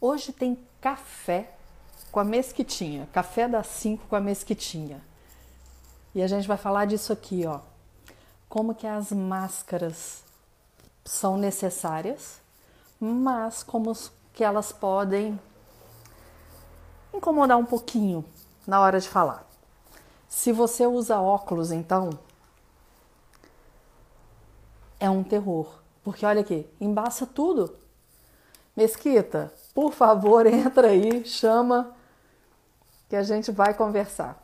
Hoje tem café com a mesquitinha, café das 5 com a mesquitinha. E a gente vai falar disso aqui, ó. Como que as máscaras são necessárias, mas como que elas podem incomodar um pouquinho na hora de falar. Se você usa óculos, então é um terror, porque olha aqui, embaça tudo. Mesquita, por favor, entra aí, chama que a gente vai conversar.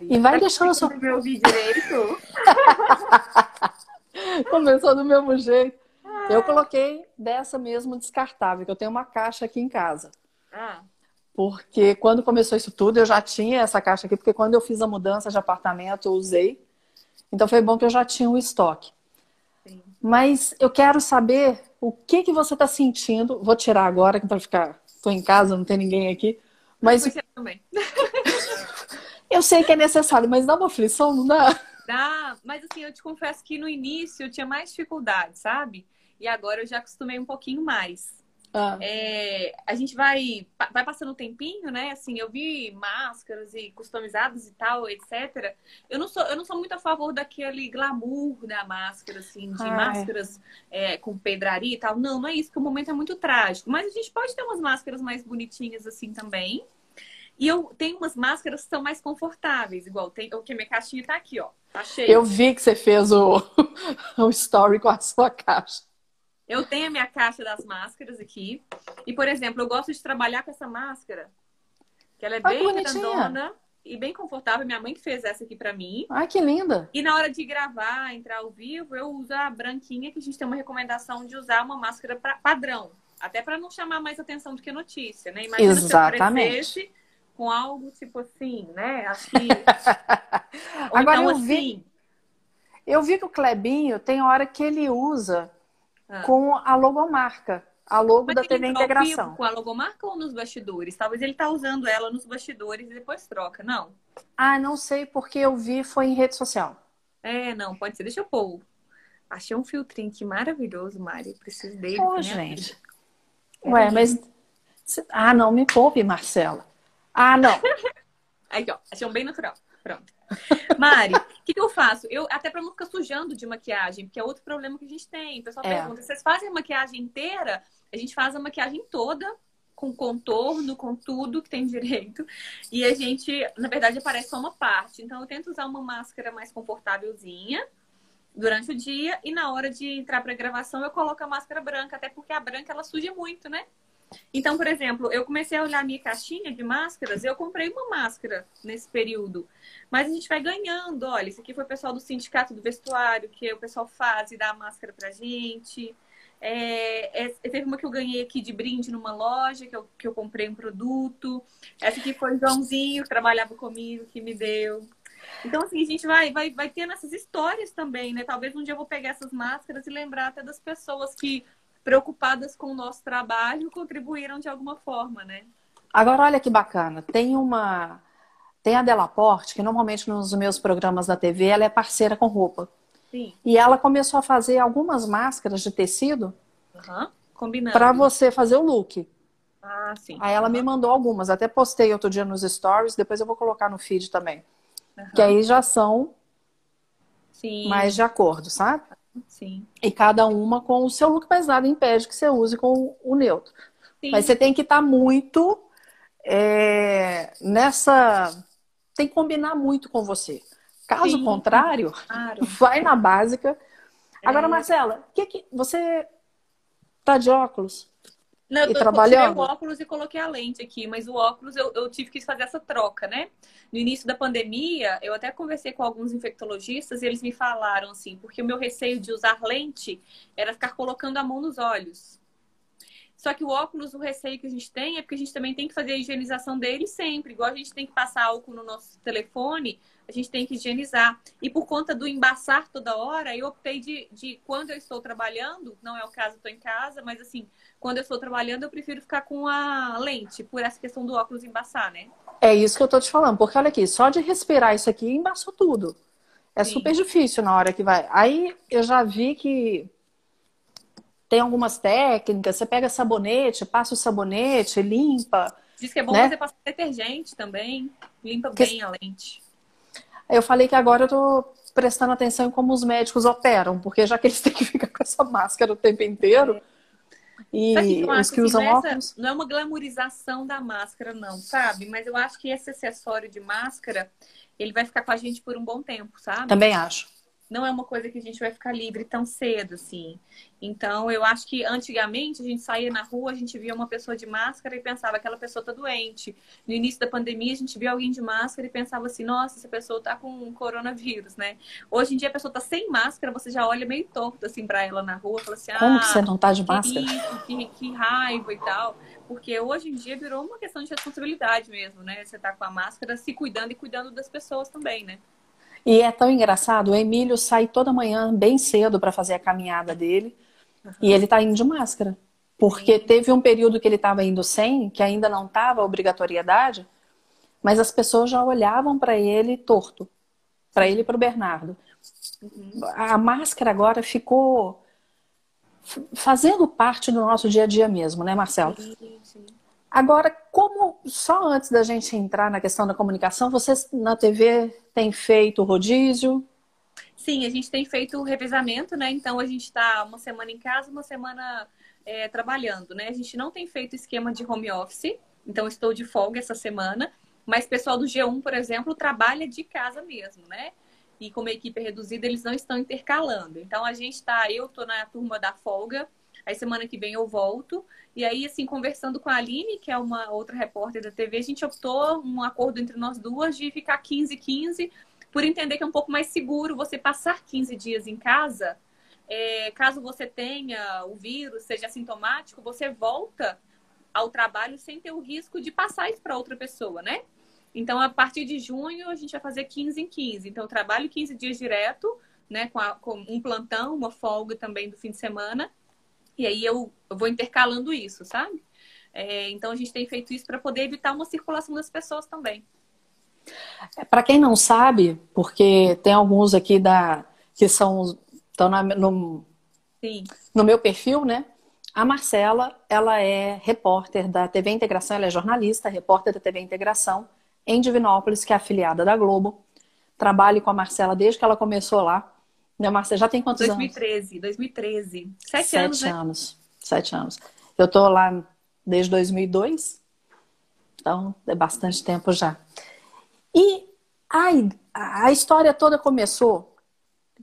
E vai deixando só. Meu ouvir direito. Começou do mesmo jeito. Eu coloquei dessa mesmo descartável, que eu tenho uma caixa aqui em casa. Ah. Porque quando começou isso tudo, eu já tinha essa caixa aqui, porque quando eu fiz a mudança de apartamento, eu usei. Então foi bom que eu já tinha um estoque. Sim. Mas eu quero saber o que que você está sentindo. Vou tirar agora, para ficar. Estou em casa, não tem ninguém aqui. Mas Você também. eu sei que é necessário, mas dá uma aflição, não dá? Dá, mas assim, eu te confesso que no início eu tinha mais dificuldade, sabe? E agora eu já acostumei um pouquinho mais. Ah, É, a gente vai, vai passando o tempinho, né? Assim, eu vi máscaras e customizadas e tal, etc. Eu não sou, eu não sou muito a favor daquele glamour da máscara, assim, de Ah, é. máscaras é, com pedraria e tal. Não, não é isso, porque o momento é muito trágico. Mas a gente pode ter umas máscaras mais bonitinhas assim também. E eu tenho umas máscaras que são mais confortáveis, igual tem, o que minha caixinha tá aqui, ó. Tá cheia. eu vi que você fez o, o story com a sua caixa. Eu tenho a minha caixa das máscaras aqui. E, por exemplo, eu gosto de trabalhar com essa máscara. Que ela é bem grandona e bem confortável. Minha mãe que fez essa aqui pra mim. Ai, que linda. E na hora de gravar, entrar ao vivo, eu uso a branquinha, que a gente tem uma recomendação de usar uma máscara pra- padrão. Até pra não chamar mais atenção do que notícia, né? Imagina se eu Exatamente. com algo tipo assim, né? Ou Agora então, eu vi- assim... Eu vi que o Clebinho tem hora que ele usa Ah. com a logomarca, a logo Mas da TV Integração. com a logomarca ou nos bastidores? Talvez ele tá usando ela nos bastidores e depois troca. Não. Ah, não sei porque eu vi foi em rede social. É, não, pode ser. Deixa eu pôr. Achei um filtrinho aqui maravilhoso, Mari. Preciso dele. Ô, pra minha gente. vida. Ué, mas. Ah, não, me poupe, Marcela. Ah, não. Aqui, ó. Achei um bem natural. Pronto. Mari, o que, que eu faço? Eu, até pra não ficar sujando de maquiagem, porque é outro problema que a gente tem. O pessoal É. pergunta: vocês fazem a maquiagem inteira? A gente faz a maquiagem toda, com contorno, com tudo que tem direito. E a gente, na verdade, aparece só uma parte. Então, eu tento usar uma máscara mais confortávelzinha durante o dia. E na hora de entrar pra gravação, eu coloco a máscara branca, até porque a branca ela suja muito, né? Então, por exemplo, eu comecei a olhar minha caixinha de máscaras, eu comprei uma máscara nesse período. Mas a gente vai ganhando. Olha, isso aqui foi o pessoal do Sindicato do Vestuário, que o pessoal faz e dá a máscara pra gente. É, é, teve uma que eu ganhei aqui de brinde numa loja, que eu, que eu comprei um produto. Essa aqui foi o Joãozinho, que trabalhava comigo, que me deu. Então, assim, a gente vai, vai, vai tendo essas histórias também, né? Talvez um dia eu vou pegar essas máscaras e lembrar até das pessoas que, preocupadas com o nosso trabalho, contribuíram de alguma forma, né? Agora, olha que bacana. Tem uma. Tem a Delaporte, que normalmente nos meus programas da TV ela é parceira com roupa. Sim. E ela começou a fazer algumas máscaras de tecido Aham. Combinando. para você fazer o look. Ah, sim. Aí ela me mandou algumas, até postei outro dia nos stories, depois eu vou colocar no feed também. Aham. Que aí já são Sim. mais de acordo, sabe? Sim. E cada uma com o seu look, mas nada impede que você use com o neutro. Sim. Mas você tem que estar muito é, nessa. Tem que combinar muito com você. Caso Sim. contrário, Claro. vai na básica. Agora, É. Marcela, que que você tá de óculos? Não, eu E tô- trabalhando? o óculos e coloquei a lente aqui, mas o óculos eu, eu tive que fazer essa troca, né? No início da pandemia, eu até conversei com alguns infectologistas e eles me falaram assim, porque o meu receio de usar lente era ficar colocando a mão nos olhos. Só que o óculos, o receio que a gente tem é porque a gente também tem que fazer a higienização dele sempre. Igual a gente tem que passar álcool no nosso telefone, a gente tem que higienizar. E por conta do embaçar toda hora, eu optei de, de quando eu estou trabalhando, não é o caso, estou em casa, mas assim, quando eu estou trabalhando, eu prefiro ficar com a lente, por essa questão do óculos embaçar, né? É isso que eu tô te falando, porque olha aqui, só de respirar isso aqui embaçou tudo. É Sim. super difícil na hora que vai. Aí eu já vi que tem algumas técnicas, você pega sabonete, passa o sabonete, limpa. Diz que é bom né? você passar detergente também, limpa que... bem a lente. Eu falei que agora eu tô prestando atenção em como os médicos operam, porque já que eles têm que ficar com essa máscara o tempo inteiro. É. E os que usam assim, óculos. Não é uma glamorização da máscara, não, sabe? Mas eu acho que esse acessório de máscara ele vai ficar com a gente por um bom tempo, sabe? Também acho não é uma coisa que a gente vai ficar livre tão cedo, assim. Então, eu acho que antigamente a gente saía na rua, a gente via uma pessoa de máscara e pensava, aquela pessoa tá doente. No início da pandemia, a gente via alguém de máscara e pensava assim, nossa, essa pessoa tá com coronavírus, né? Hoje em dia a pessoa tá sem máscara, você já olha meio torto, assim, pra ela na rua, fala assim, Como ah, que você não tá de máscara? Que, que, que raiva e tal. Porque hoje em dia virou uma questão de responsabilidade mesmo, né? Você tá com a máscara se cuidando e cuidando das pessoas também, né? E é tão engraçado, o Emílio sai toda manhã bem cedo para fazer a caminhada dele uhum. e ele está indo de máscara. Porque teve um período que ele estava indo sem, que ainda não estava obrigatoriedade, mas as pessoas já olhavam para ele torto, para ele e para o Bernardo. Uhum. A máscara agora ficou fazendo parte do nosso dia a dia mesmo, né, Marcelo? Sim, sim. Agora, como só antes da gente entrar na questão da comunicação, vocês na TV têm feito rodízio? Sim, a gente tem feito revezamento, né? Então a gente está uma semana em casa, uma semana é, trabalhando, né? A gente não tem feito esquema de home office, então estou de folga essa semana, mas pessoal do G1, por exemplo, trabalha de casa mesmo, né? E como a equipe é reduzida, eles não estão intercalando. Então a gente está, eu estou na turma da folga, Aí semana que vem eu volto. E aí, assim, conversando com a Aline, que é uma outra repórter da TV, a gente optou um acordo entre nós duas de ficar 15, 15, por entender que é um pouco mais seguro você passar 15 dias em casa. É, caso você tenha o vírus, seja sintomático, você volta ao trabalho sem ter o risco de passar isso para outra pessoa, né? Então, a partir de junho, a gente vai fazer 15 em 15. Então, eu trabalho 15 dias direto, né? Com, a, com um plantão, uma folga também do fim de semana. E aí eu, eu vou intercalando isso, sabe? É, então a gente tem feito isso para poder evitar uma circulação das pessoas também. É, para quem não sabe, porque tem alguns aqui da que são estão no, no meu perfil, né? A Marcela, ela é repórter da TV Integração, ela é jornalista, repórter da TV Integração em Divinópolis, que é afiliada da Globo. Trabalho com a Marcela desde que ela começou lá. Né, Marcia, já tem quantos 2013, anos? 2013, 2013. Sete, Sete anos, né? anos. Sete anos. Eu tô lá desde 2002, então é bastante tempo já. E a, a história toda começou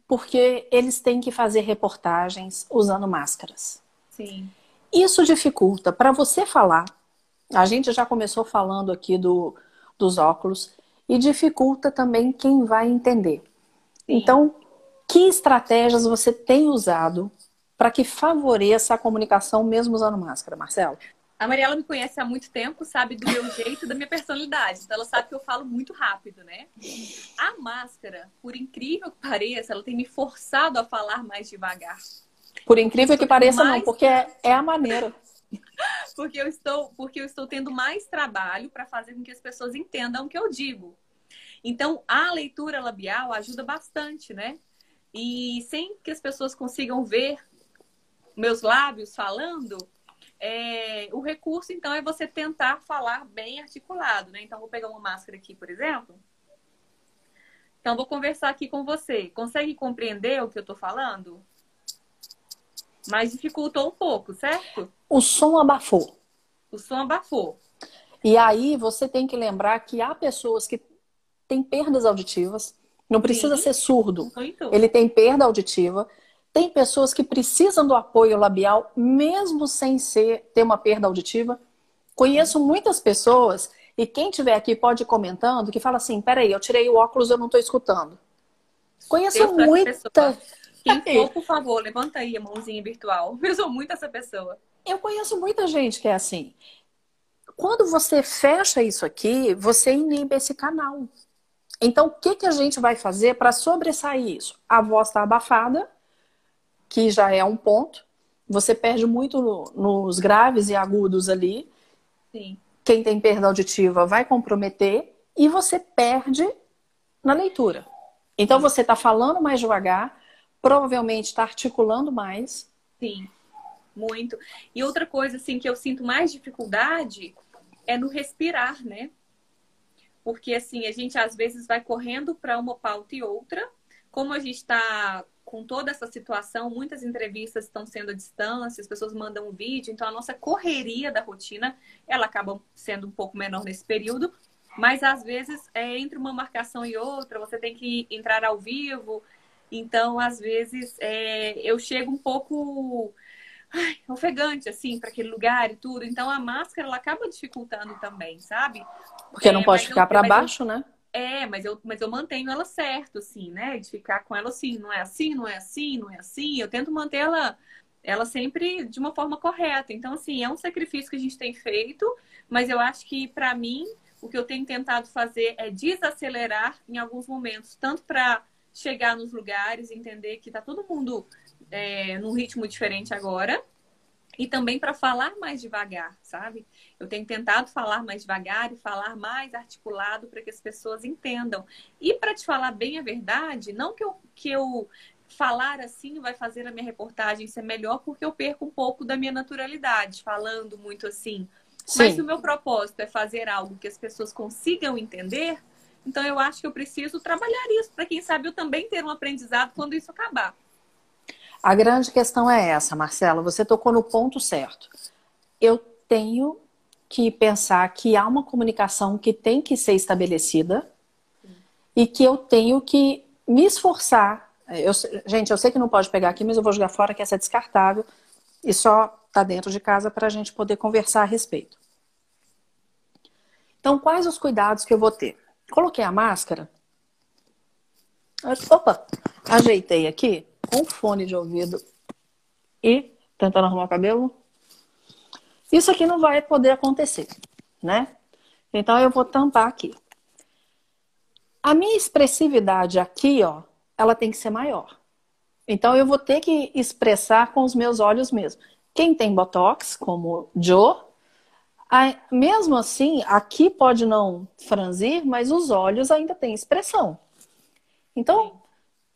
porque eles têm que fazer reportagens usando máscaras. Sim. Isso dificulta. Para você falar, a gente já começou falando aqui do, dos óculos, e dificulta também quem vai entender. Sim. Então, que estratégias você tem usado para que favoreça a comunicação mesmo usando máscara, Marcelo? A Mariela me conhece há muito tempo, sabe do meu jeito e da minha personalidade. Então ela sabe que eu falo muito rápido, né? A máscara, por incrível que pareça, ela tem me forçado a falar mais devagar. Por incrível que pareça, mais... não, porque é, é a maneira. porque eu estou, porque eu estou tendo mais trabalho para fazer com que as pessoas entendam o que eu digo. Então, a leitura labial ajuda bastante, né? E sem que as pessoas consigam ver meus lábios falando, é, o recurso, então, é você tentar falar bem articulado, né? Então, vou pegar uma máscara aqui, por exemplo. Então, vou conversar aqui com você. Consegue compreender o que eu estou falando? Mas dificultou um pouco, certo? O som abafou. O som abafou. E aí, você tem que lembrar que há pessoas que têm perdas auditivas, não precisa Sim. ser surdo. Muito. Ele tem perda auditiva. Tem pessoas que precisam do apoio labial, mesmo sem ser ter uma perda auditiva. Conheço muitas pessoas, e quem tiver aqui pode ir comentando, que fala assim: peraí, eu tirei o óculos, eu não estou escutando. Conheço eu muita. Quem for, por favor, levanta aí a mãozinha virtual. Eu sou muito essa pessoa. Eu conheço muita gente que é assim. Quando você fecha isso aqui, você inibe esse canal. Então, o que, que a gente vai fazer para sobressair isso? A voz está abafada, que já é um ponto. Você perde muito no, nos graves e agudos ali. Sim. Quem tem perda auditiva vai comprometer. E você perde na leitura. Então você está falando mais devagar, provavelmente está articulando mais. Sim, muito. E outra coisa assim que eu sinto mais dificuldade é no respirar, né? Porque assim, a gente às vezes vai correndo para uma pauta e outra. Como a gente está com toda essa situação, muitas entrevistas estão sendo à distância, as pessoas mandam um vídeo, então a nossa correria da rotina, ela acaba sendo um pouco menor nesse período, mas às vezes é entre uma marcação e outra, você tem que entrar ao vivo, então às vezes é, eu chego um pouco ai, ofegante, assim, para aquele lugar e tudo. Então a máscara ela acaba dificultando também, sabe? Porque não é, pode ficar para baixo, eu, né? É, mas eu, mas eu mantenho ela certo, assim, né? De ficar com ela assim, não é assim, não é assim, não é assim. Eu tento manter ela, ela sempre de uma forma correta. Então, assim, é um sacrifício que a gente tem feito, mas eu acho que, para mim, o que eu tenho tentado fazer é desacelerar em alguns momentos, tanto para chegar nos lugares, entender que tá todo mundo é, num ritmo diferente agora. E também para falar mais devagar, sabe? Eu tenho tentado falar mais devagar e falar mais articulado para que as pessoas entendam. E para te falar bem a verdade, não que eu, que eu falar assim vai fazer a minha reportagem ser melhor, porque eu perco um pouco da minha naturalidade, falando muito assim. Sim. Mas se o meu propósito é fazer algo que as pessoas consigam entender, então eu acho que eu preciso trabalhar isso para quem sabe eu também ter um aprendizado quando isso acabar. A grande questão é essa, Marcela. Você tocou no ponto certo. Eu tenho que pensar que há uma comunicação que tem que ser estabelecida e que eu tenho que me esforçar. Eu, gente, eu sei que não pode pegar aqui, mas eu vou jogar fora que essa é descartável e só está dentro de casa para a gente poder conversar a respeito. Então, quais os cuidados que eu vou ter? Coloquei a máscara. Opa, ajeitei aqui com fone de ouvido e tentando arrumar o cabelo, isso aqui não vai poder acontecer, né? Então eu vou tampar aqui. A minha expressividade aqui, ó, ela tem que ser maior. Então eu vou ter que expressar com os meus olhos mesmo. Quem tem botox, como Joe, mesmo assim, aqui pode não franzir, mas os olhos ainda têm expressão. Então,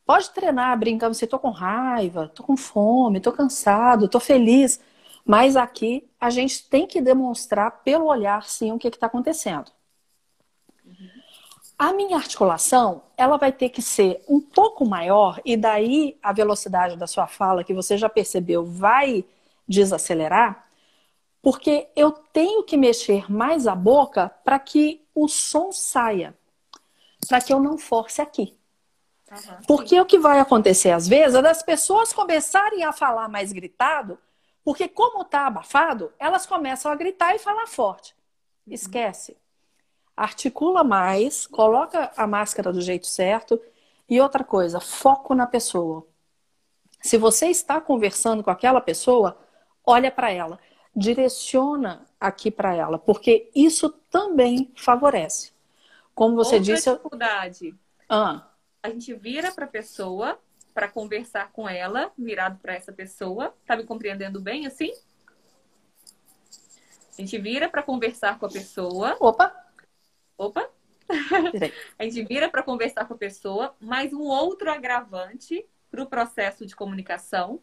Pode treinar brincando, você tô com raiva, tô com fome, tô cansado, tô feliz. Mas aqui a gente tem que demonstrar pelo olhar, sim, o que está acontecendo. A minha articulação, ela vai ter que ser um pouco maior, e daí a velocidade da sua fala, que você já percebeu, vai desacelerar, porque eu tenho que mexer mais a boca para que o som saia, para que eu não force aqui. Uhum, porque o que vai acontecer às vezes é das pessoas começarem a falar mais gritado, porque como está abafado, elas começam a gritar e falar forte. Uhum. Esquece. Articula mais, coloca a máscara do jeito certo. E outra coisa, foco na pessoa. Se você está conversando com aquela pessoa, olha para ela, direciona aqui para ela, porque isso também favorece. Como você Outra disse. dificuldade. Ah a gente vira para a pessoa para conversar com ela, virado para essa pessoa. Tá me compreendendo bem assim? A gente vira para conversar com a pessoa. Opa! Opa! a gente vira para conversar com a pessoa, mas um outro agravante para o processo de comunicação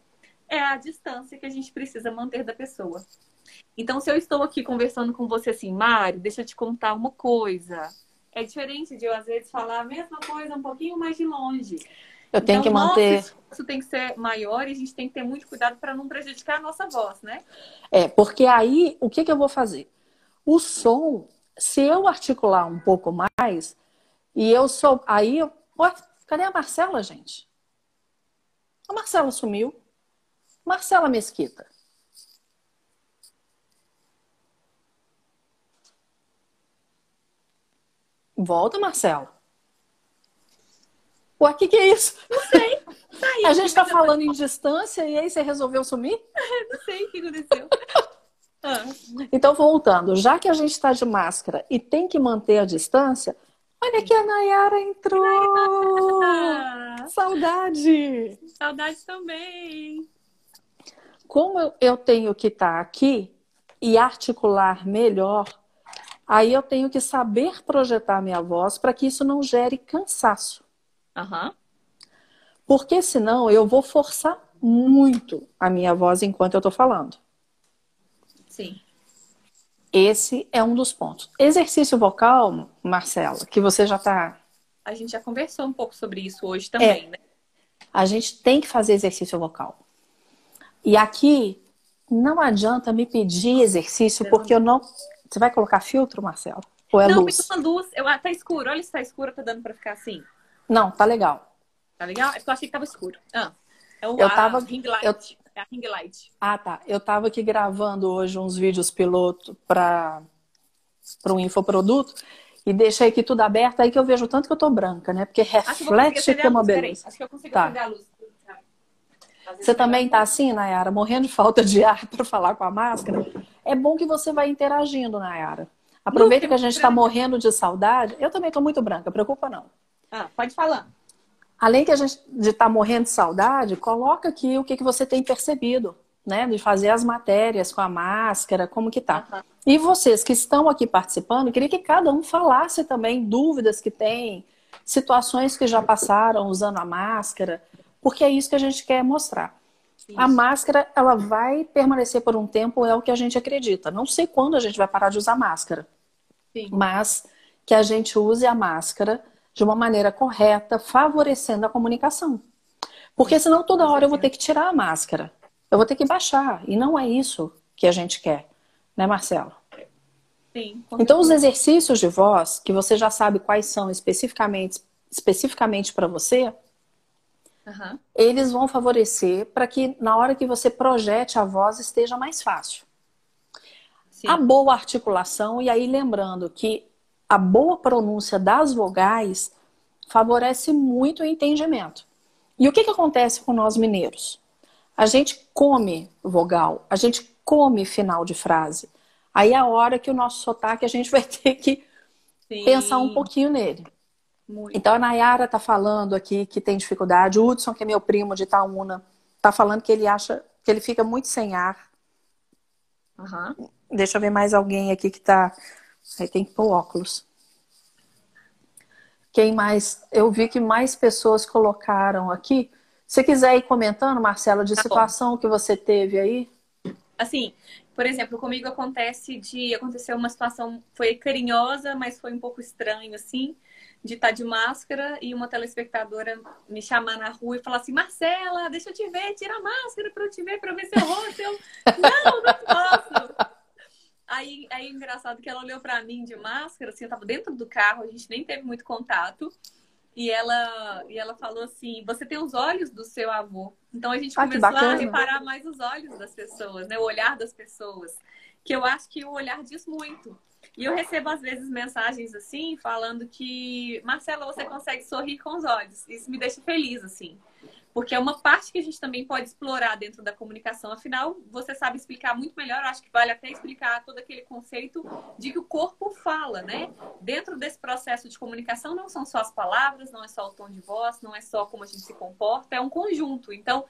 é a distância que a gente precisa manter da pessoa. Então, se eu estou aqui conversando com você assim, Mário, deixa eu te contar uma coisa. É diferente de eu, às vezes, falar a mesma coisa um pouquinho mais de longe. Eu tenho então, que manter. Isso tem que ser maior e a gente tem que ter muito cuidado para não prejudicar a nossa voz, né? É, porque aí, o que, que eu vou fazer? O som, se eu articular um pouco mais, e eu sou. Aí, eu... Ué, cadê a Marcela, gente? A Marcela sumiu. Marcela Mesquita. Volta, Marcelo. Ué, o que, que é isso? Não sei. Tá a gente está falando em distância e aí você resolveu sumir? Não sei o que aconteceu. Ah. Então, voltando, já que a gente está de máscara e tem que manter a distância, olha que a Nayara entrou! Nayara. Saudade! Saudade também! Como eu tenho que estar tá aqui e articular melhor Aí eu tenho que saber projetar minha voz para que isso não gere cansaço. Uhum. Porque senão eu vou forçar muito a minha voz enquanto eu tô falando. Sim. Esse é um dos pontos. Exercício vocal, Marcela, que você já tá. A gente já conversou um pouco sobre isso hoje também, é. né? A gente tem que fazer exercício vocal. E aqui não adianta me pedir exercício porque eu não. Você vai colocar filtro, Marcelo? Ou é não, luz? Não, luz. Eu, ah, tá escuro. Olha se tá escuro, tá dando pra ficar assim. Não, tá legal. Tá legal? É porque eu achei que tava escuro. Ah, é o eu tava, ring light. Eu... É a ring light. Ah, tá. Eu tava aqui gravando hoje uns vídeos piloto para para um infoproduto e deixei aqui tudo aberto, aí que eu vejo tanto que eu tô branca, né? Porque reflete que é uma beleza. Acho que eu consigo tá. a luz. Você também tá assim, Nayara, morrendo de falta de ar para falar com a máscara? É bom que você vai interagindo, Nayara. Aproveita que a gente está morrendo de saudade. Eu também tô muito branca, preocupa não. Ah, pode falar. Além que a gente de estar tá morrendo de saudade, coloca aqui o que, que você tem percebido, né? De fazer as matérias com a máscara, como que tá. Uhum. E vocês que estão aqui participando, queria que cada um falasse também dúvidas que tem, situações que já passaram usando a máscara porque é isso que a gente quer mostrar. Isso. A máscara, ela vai permanecer por um tempo, é o que a gente acredita. Não sei quando a gente vai parar de usar máscara, Sim. mas que a gente use a máscara de uma maneira correta, favorecendo a comunicação. Porque senão toda hora eu vou ter que tirar a máscara. Eu vou ter que baixar. E não é isso que a gente quer, né, Marcelo? Sim. Então, os exercícios de voz, que você já sabe quais são especificamente, especificamente para você, Uhum. Eles vão favorecer para que na hora que você projete a voz esteja mais fácil. Sim. A boa articulação, e aí lembrando que a boa pronúncia das vogais favorece muito o entendimento. E o que, que acontece com nós mineiros? A gente come vogal, a gente come final de frase. Aí é a hora que o nosso sotaque a gente vai ter que Sim. pensar um pouquinho nele. Muito. Então a Nayara tá falando aqui que tem dificuldade. O Hudson, que é meu primo de Itaúna, tá falando que ele acha que ele fica muito sem ar. Uhum. Deixa eu ver mais alguém aqui que tá. Aí tem que pôr óculos. Quem mais? Eu vi que mais pessoas colocaram aqui. Se quiser ir comentando, Marcela, de tá situação bom. que você teve aí. Assim, por exemplo, comigo acontece de aconteceu uma situação foi carinhosa, mas foi um pouco estranho assim de estar de máscara e uma telespectadora me chamar na rua e falar assim: Marcela, deixa eu te ver, tira a máscara para eu te ver, para ver seu rosto. Eu, não, não posso. Aí, aí, engraçado que ela olhou para mim de máscara, assim, eu tava dentro do carro, a gente nem teve muito contato. E ela, e ela falou assim: Você tem os olhos do seu avô. Então a gente ah, começou a reparar mais os olhos das pessoas, né? O olhar das pessoas. Que eu acho que o olhar diz muito. E eu recebo às vezes mensagens assim, falando que, Marcela, você consegue sorrir com os olhos. Isso me deixa feliz, assim. Porque é uma parte que a gente também pode explorar dentro da comunicação. Afinal, você sabe explicar muito melhor. Eu acho que vale até explicar todo aquele conceito de que o corpo fala, né? Dentro desse processo de comunicação, não são só as palavras, não é só o tom de voz, não é só como a gente se comporta, é um conjunto. Então,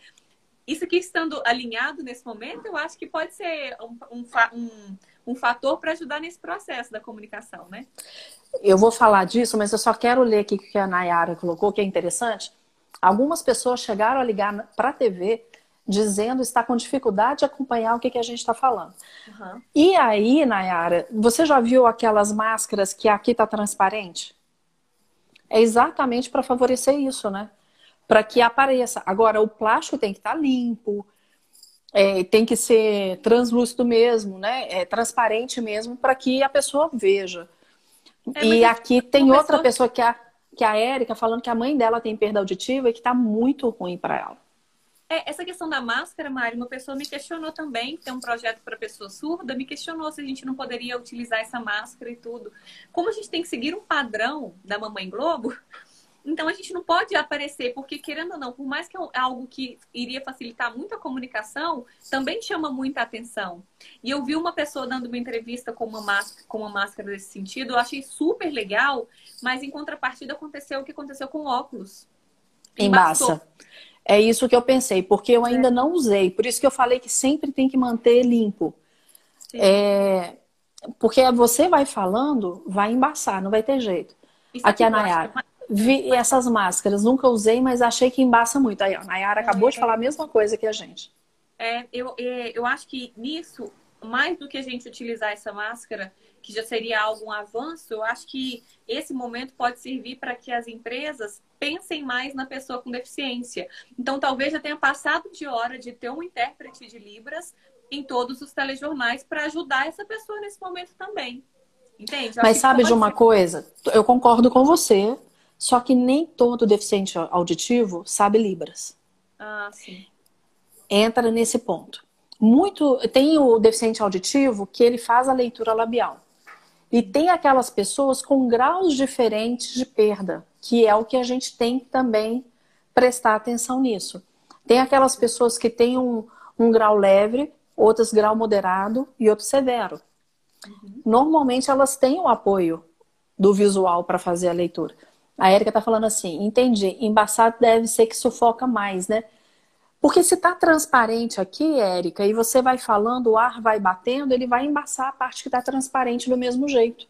isso aqui estando alinhado nesse momento, eu acho que pode ser um, um, um um fator para ajudar nesse processo da comunicação, né? Eu vou falar disso, mas eu só quero ler aqui o que a Nayara colocou, que é interessante. Algumas pessoas chegaram a ligar para a TV dizendo estar com dificuldade de acompanhar o que, que a gente está falando. Uhum. E aí, Nayara, você já viu aquelas máscaras que aqui está transparente? É exatamente para favorecer isso, né? Para que apareça. Agora, o plástico tem que estar tá limpo, é, tem que ser translúcido mesmo, né? É, transparente mesmo, para que a pessoa veja. É, e aqui tem outra pessoa que é a, que é a Érica falando que a mãe dela tem perda auditiva e que está muito ruim para ela. É, essa questão da máscara, Mari, uma pessoa me questionou também, tem um projeto para pessoa surda, me questionou se a gente não poderia utilizar essa máscara e tudo. Como a gente tem que seguir um padrão da Mamãe Globo, então a gente não pode aparecer, porque querendo ou não, por mais que é algo que iria facilitar muito a comunicação, também chama muita atenção. E eu vi uma pessoa dando uma entrevista com uma máscara, com uma máscara desse sentido, eu achei super legal, mas em contrapartida aconteceu o que aconteceu com óculos. Embaça. É isso que eu pensei, porque eu ainda é. não usei. Por isso que eu falei que sempre tem que manter limpo. É, porque você vai falando, vai embaçar, não vai ter jeito. Isso aqui é a Nayara. Vi essas máscaras, nunca usei, mas achei que embaça muito. Aí, a Nayara acabou de é. falar a mesma coisa que a gente. É, eu, é, eu acho que nisso, mais do que a gente utilizar essa máscara, que já seria algum avanço, eu acho que esse momento pode servir para que as empresas pensem mais na pessoa com deficiência. Então, talvez já tenha passado de hora de ter um intérprete de Libras em todos os telejornais para ajudar essa pessoa nesse momento também. Entende? Mas sabe de uma ser... coisa? Eu concordo com você, só que nem todo deficiente auditivo sabe Libras. Ah, sim. Entra nesse ponto. Muito tem o deficiente auditivo que ele faz a leitura labial. E tem aquelas pessoas com graus diferentes de perda, que é o que a gente tem que também prestar atenção nisso. Tem aquelas pessoas que têm um, um grau leve, outras grau moderado e outro severo. Uhum. Normalmente elas têm o apoio do visual para fazer a leitura. A Érica está falando assim, entendi, embaçado deve ser que sufoca mais, né? Porque se está transparente aqui, Érica, e você vai falando, o ar vai batendo, ele vai embaçar a parte que está transparente do mesmo jeito.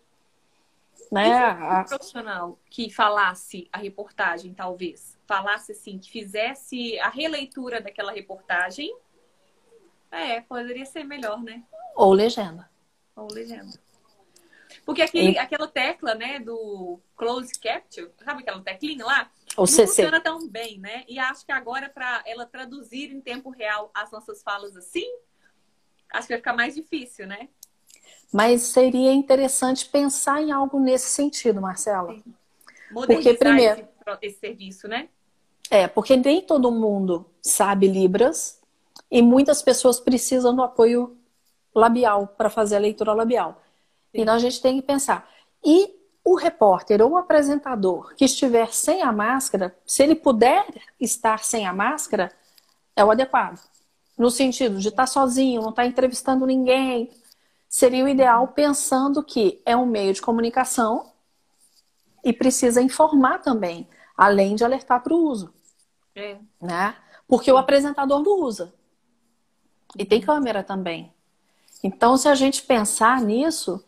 Né? Um profissional que falasse a reportagem, talvez, falasse assim, que fizesse a releitura daquela reportagem, é, poderia ser melhor, né? Ou legenda. Ou legenda. Porque aquele, e... aquela tecla, né, do close capture, sabe aquela teclinha lá? O não CC. funciona tão bem, né? E acho que agora, para ela traduzir em tempo real as nossas falas assim, acho que vai ficar mais difícil, né? Mas seria interessante pensar em algo nesse sentido, Marcela. Porque primeiro esse, esse serviço, né? É, porque nem todo mundo sabe Libras e muitas pessoas precisam do apoio labial para fazer a leitura labial. Sim. Então a gente tem que pensar. E o repórter ou o apresentador que estiver sem a máscara, se ele puder estar sem a máscara, é o adequado. No sentido de estar sozinho, não estar entrevistando ninguém. Seria o ideal pensando que é um meio de comunicação e precisa informar também, além de alertar para o uso. É. Né? Porque o apresentador não usa. E tem câmera também. Então, se a gente pensar nisso,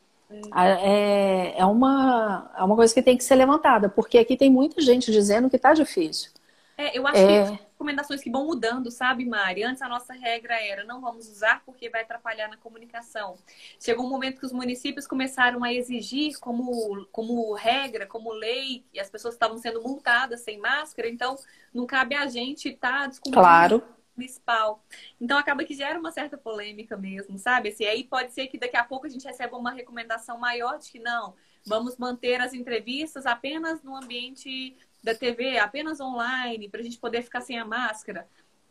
é, é, uma, é uma coisa que tem que ser levantada, porque aqui tem muita gente dizendo que está difícil. É, eu acho é... que recomendações que vão mudando, sabe, Mari? Antes a nossa regra era não vamos usar porque vai atrapalhar na comunicação. Chegou um momento que os municípios começaram a exigir como, como regra, como lei, e as pessoas estavam sendo multadas sem máscara, então não cabe a gente estar tá descumprindo claro municipal. Então acaba que gera uma certa polêmica mesmo, sabe? Assim, aí pode ser que daqui a pouco a gente receba uma recomendação maior de que não, vamos manter as entrevistas apenas no ambiente da TV, apenas online, para a gente poder ficar sem a máscara.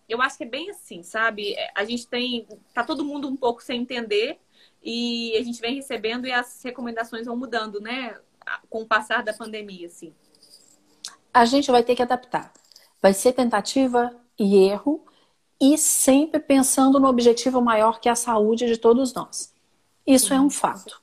Eu acho que é bem assim, sabe? É, a gente tem. Tá todo mundo um pouco sem entender e a gente vem recebendo e as recomendações vão mudando, né? Com o passar da pandemia, assim. A gente vai ter que adaptar. Vai ser tentativa e erro e sempre pensando no objetivo maior que é a saúde de todos nós. Isso é um fato.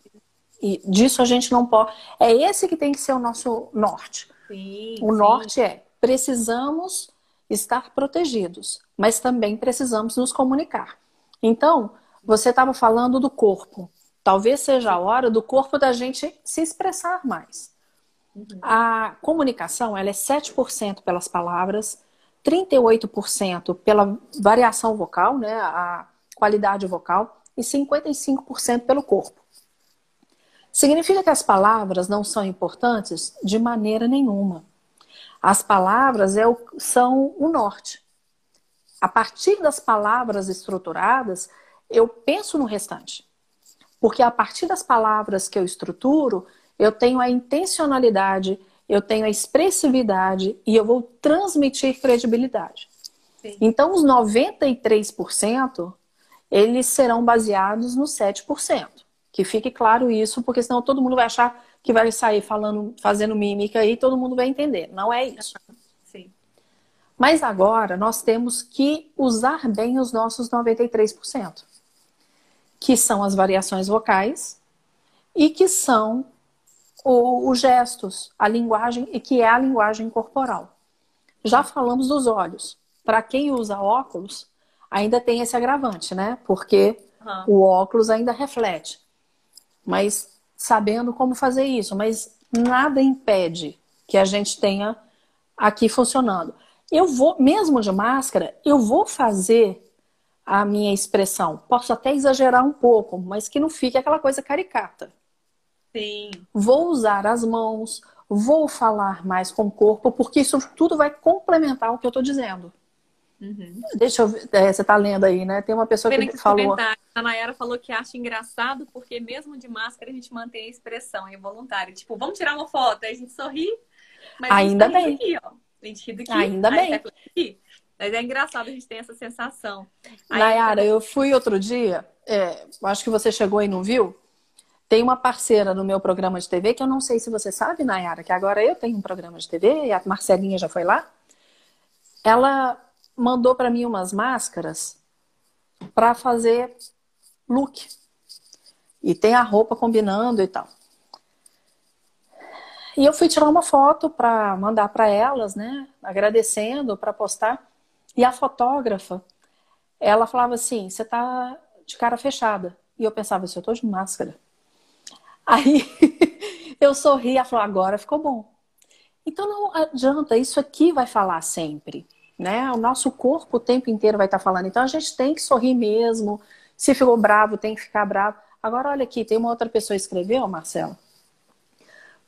E disso a gente não pode. É esse que tem que ser o nosso norte. Sim, o norte é precisamos estar protegidos, mas também precisamos nos comunicar. Então, você estava falando do corpo. Talvez seja a hora do corpo da gente se expressar mais. Uhum. A comunicação ela é 7% pelas palavras, 38% pela variação vocal, né, a qualidade vocal, e 55% pelo corpo. Significa que as palavras não são importantes? De maneira nenhuma. As palavras é o, são o norte. A partir das palavras estruturadas, eu penso no restante. Porque a partir das palavras que eu estruturo, eu tenho a intencionalidade, eu tenho a expressividade e eu vou transmitir credibilidade. Sim. Então, os 93%, eles serão baseados no 7%. Que fique claro isso, porque senão todo mundo vai achar que vai sair falando, fazendo mímica e todo mundo vai entender. Não é isso. Sim. Mas agora nós temos que usar bem os nossos 93%, que são as variações vocais e que são os gestos, a linguagem, e que é a linguagem corporal. Já falamos dos olhos. Para quem usa óculos, ainda tem esse agravante, né? Porque uhum. o óculos ainda reflete. Mas sabendo como fazer isso, mas nada impede que a gente tenha aqui funcionando. Eu vou, mesmo de máscara, eu vou fazer a minha expressão. Posso até exagerar um pouco, mas que não fique aquela coisa caricata. Sim. Vou usar as mãos, vou falar mais com o corpo, porque isso tudo vai complementar o que eu estou dizendo. Uhum. Deixa eu ver, é, você está lendo aí, né? Tem uma pessoa que, falou. A Nayara falou que acha engraçado porque mesmo de máscara a gente mantém a expressão involuntária. Tipo, vamos tirar uma foto, aí a gente sorri, mas Ainda a gente tá bem. Aqui, ó. A gente ri daqui. Ainda bem. Tá. Mas é engraçado, a gente tem essa sensação. Aí, Nayara, eu fui outro dia, é, acho que você chegou e não viu. Tem uma parceira no meu programa de TV, que eu não sei se você sabe, Nayara, que agora eu tenho um programa de TV, e a Marcelinha já foi lá. Ela mandou para mim umas máscaras para fazer look. E tem a roupa combinando e tal. E eu fui tirar uma foto para mandar para elas, né? Agradecendo para postar. E a fotógrafa, ela falava assim: "Você tá de cara fechada". E eu pensava assim: "Eu tô de máscara". Aí eu sorri, ela falou: "Agora ficou bom". Então não adianta, isso aqui vai falar sempre né? O nosso corpo o tempo inteiro vai estar falando. Então a gente tem que sorrir mesmo. Se ficou bravo, tem que ficar bravo. Agora, olha aqui, tem uma outra pessoa que escreveu, Marcelo.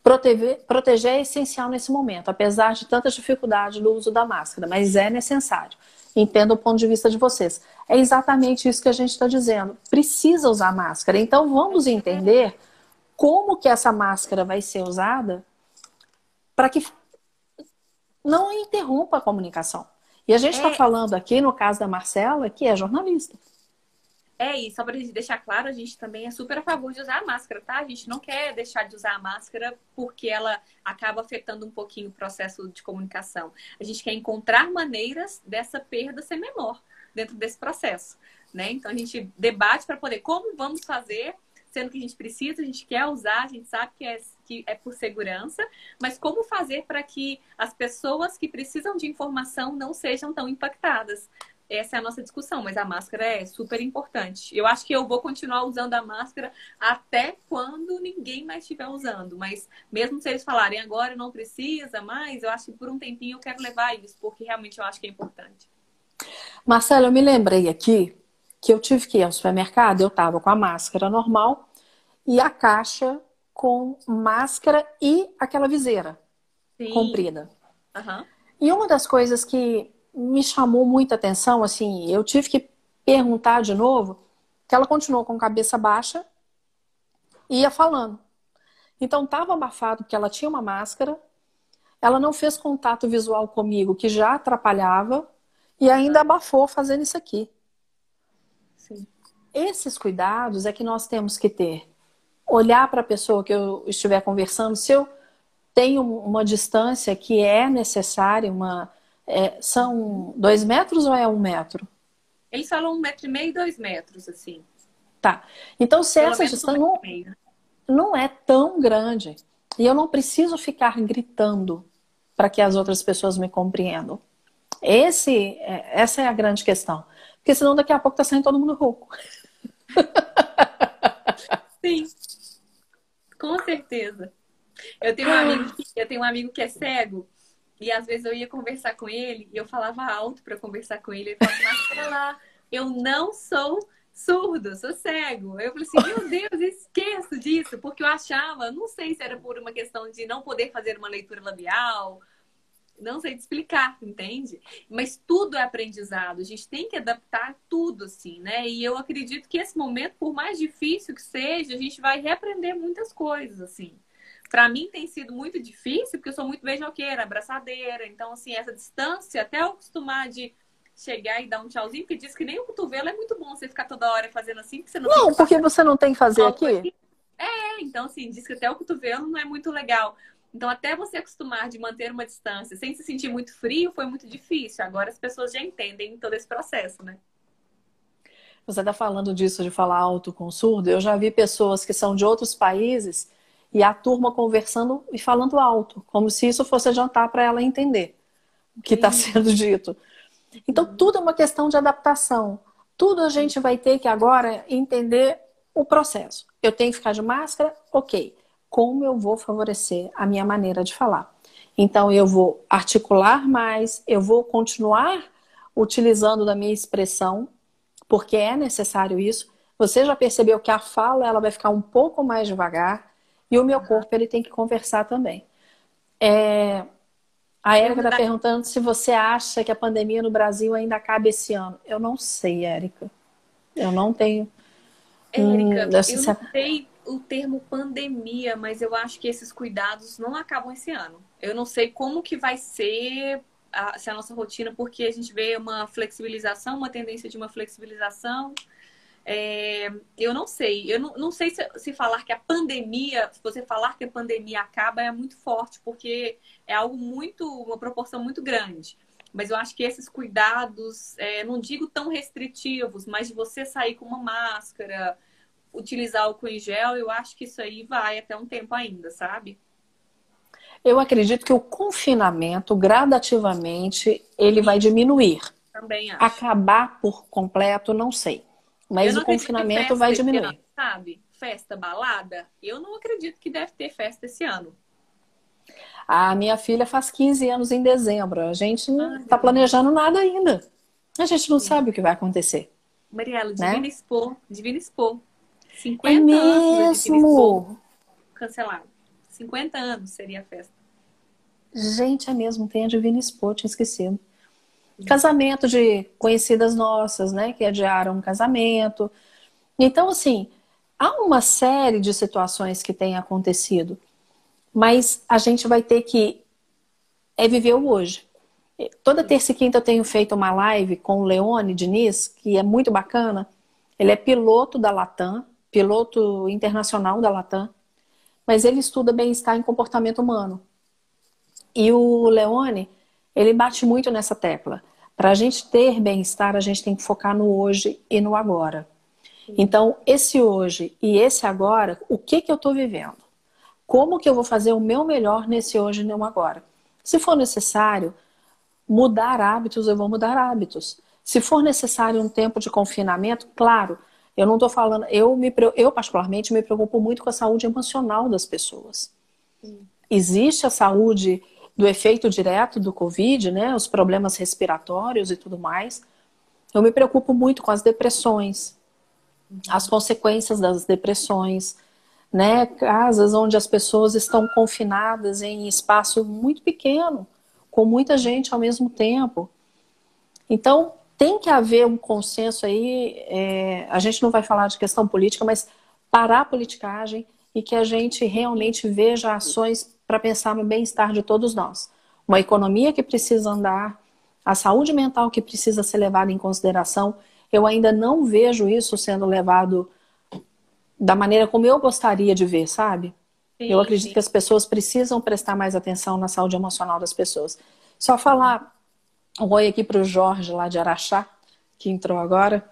Proteger, é essencial nesse momento, apesar de tantas dificuldades no uso da máscara, mas é necessário. Entendo o ponto de vista de vocês. É exatamente isso que a gente está dizendo. Precisa usar máscara. Então vamos entender como que essa máscara vai ser usada para que não interrompa a comunicação. E a gente está é... falando aqui, no caso da Marcela, que é jornalista. É, e só para deixar claro, a gente também é super a favor de usar a máscara, tá? A gente não quer deixar de usar a máscara porque ela acaba afetando um pouquinho o processo de comunicação. A gente quer encontrar maneiras dessa perda ser menor dentro desse processo, né? Então a gente debate para poder como vamos fazer sendo que a gente precisa, a gente quer usar, a gente sabe que é, que é por segurança, mas como fazer para que as pessoas que precisam de informação não sejam tão impactadas? Essa é a nossa discussão, mas a máscara é super importante. Eu acho que eu vou continuar usando a máscara até quando ninguém mais estiver usando. Mas mesmo se eles falarem agora não precisa mais, eu acho que por um tempinho eu quero levar isso, porque realmente eu acho que é importante. Marcelo, eu me lembrei aqui que eu tive que ir ao supermercado, eu estava com a máscara normal e a caixa com máscara e aquela viseira Sim. comprida. Uhum. E uma das coisas que me chamou muita atenção, assim, eu tive que perguntar de novo, que ela continuou com a cabeça baixa e ia falando. Então estava abafado porque ela tinha uma máscara, ela não fez contato visual comigo, que já atrapalhava, e ainda abafou fazendo isso aqui. Sim. Esses cuidados é que nós temos que ter. Olhar para a pessoa que eu estiver conversando, se eu tenho uma distância que é necessária, uma, é, são dois metros ou é um metro? Eles falam um metro e meio, dois metros, assim. Tá. Então, se Pelo essa distância um não, não é tão grande, e eu não preciso ficar gritando para que as outras pessoas me compreendam. Esse, é, essa é a grande questão. Porque senão daqui a pouco tá saindo todo mundo rouco. Sim. Com certeza. Eu tenho um amigo que, eu tenho um amigo que é cego e às vezes eu ia conversar com ele e eu falava alto para conversar com ele. Ele falava, mas lá, eu não sou surdo, sou cego. Eu falei assim, meu Deus, esqueço disso, porque eu achava, não sei se era por uma questão de não poder fazer uma leitura labial não sei te explicar, entende? Mas tudo é aprendizado, a gente tem que adaptar tudo, assim, né? E eu acredito que esse momento, por mais difícil que seja, a gente vai reaprender muitas coisas, assim. Para mim tem sido muito difícil, porque eu sou muito beijoqueira, abraçadeira, então, assim, essa distância, até eu acostumar de chegar e dar um tchauzinho, porque diz que nem o cotovelo é muito bom você ficar toda hora fazendo assim, porque você não Não, porque você não tem que fazer aqui. aqui. É, então, assim, diz que até o cotovelo não é muito legal. Então, até você acostumar de manter uma distância sem se sentir muito frio foi muito difícil. Agora as pessoas já entendem todo esse processo, né? Você está falando disso de falar alto com surdo. Eu já vi pessoas que são de outros países e a turma conversando e falando alto, como se isso fosse jantar para ela entender o que está sendo dito. Então, tudo é uma questão de adaptação. Tudo a gente vai ter que agora entender o processo. Eu tenho que ficar de máscara? Ok como eu vou favorecer a minha maneira de falar. Então eu vou articular mais, eu vou continuar utilizando da minha expressão, porque é necessário isso. Você já percebeu que a fala ela vai ficar um pouco mais devagar e o meu corpo ele tem que conversar também. É... A Érica está perguntando se você acha que a pandemia no Brasil ainda acaba esse ano. Eu não sei, Érica. Eu não tenho. Érica, hum, eu não sei o termo pandemia, mas eu acho que esses cuidados não acabam esse ano. Eu não sei como que vai ser a, se a nossa rotina, porque a gente vê uma flexibilização, uma tendência de uma flexibilização. É, eu não sei, eu não, não sei se, se, falar que a pandemia, se você falar que a pandemia acaba é muito forte, porque é algo muito, uma proporção muito grande. Mas eu acho que esses cuidados, é, não digo tão restritivos, mas de você sair com uma máscara, utilizar o em gel, eu acho que isso aí vai até um tempo ainda, sabe? Eu acredito que o confinamento, gradativamente, ele vai diminuir. Também acho. Acabar por completo, não sei. Mas o confinamento vai diminuir. Ano, sabe? Festa, balada, eu não acredito que deve ter festa esse ano. A minha filha faz 15 anos em dezembro. A gente não está planejando nada ainda. A gente não Sim. sabe o que vai acontecer. Mariela, Divina né? Expo, Divina Expo. 50 é mesmo? cancelado. 50 anos seria a festa. Gente, é mesmo, tem a Divina Expo, tinha esquecido. Casamento de conhecidas nossas, né? Que adiaram um casamento. Então, assim, há uma série de situações que têm acontecido, mas a gente vai ter que é viver o hoje. Toda terça e quinta eu tenho feito uma live com o Leone Diniz, que é muito bacana. Ele é piloto da Latam, piloto internacional da Latam, mas ele estuda bem-estar em comportamento humano. E o Leone, ele bate muito nessa tecla. Para a gente ter bem-estar, a gente tem que focar no hoje e no agora. Então, esse hoje e esse agora, o que, que eu estou vivendo? Como que eu vou fazer o meu melhor nesse hoje e no agora? Se for necessário mudar hábitos, eu vou mudar hábitos. Se for necessário um tempo de confinamento, claro, eu não estou falando, eu, me, eu particularmente me preocupo muito com a saúde emocional das pessoas. Sim. Existe a saúde do efeito direto do Covid, né, os problemas respiratórios e tudo mais. Eu me preocupo muito com as depressões, uhum. as consequências das depressões, né, casas onde as pessoas estão confinadas em espaço muito pequeno, com muita gente ao mesmo tempo. Então, tem que haver um consenso aí. É, a gente não vai falar de questão política, mas parar a politicagem e que a gente realmente veja ações para pensar no bem-estar de todos nós. Uma economia que precisa andar, a saúde mental que precisa ser levada em consideração. Eu ainda não vejo isso sendo levado da maneira como eu gostaria de ver, sabe? Sim, eu acredito sim. que as pessoas precisam prestar mais atenção na saúde emocional das pessoas. Só falar um oi aqui para o Jorge, lá de Araxá, que entrou agora.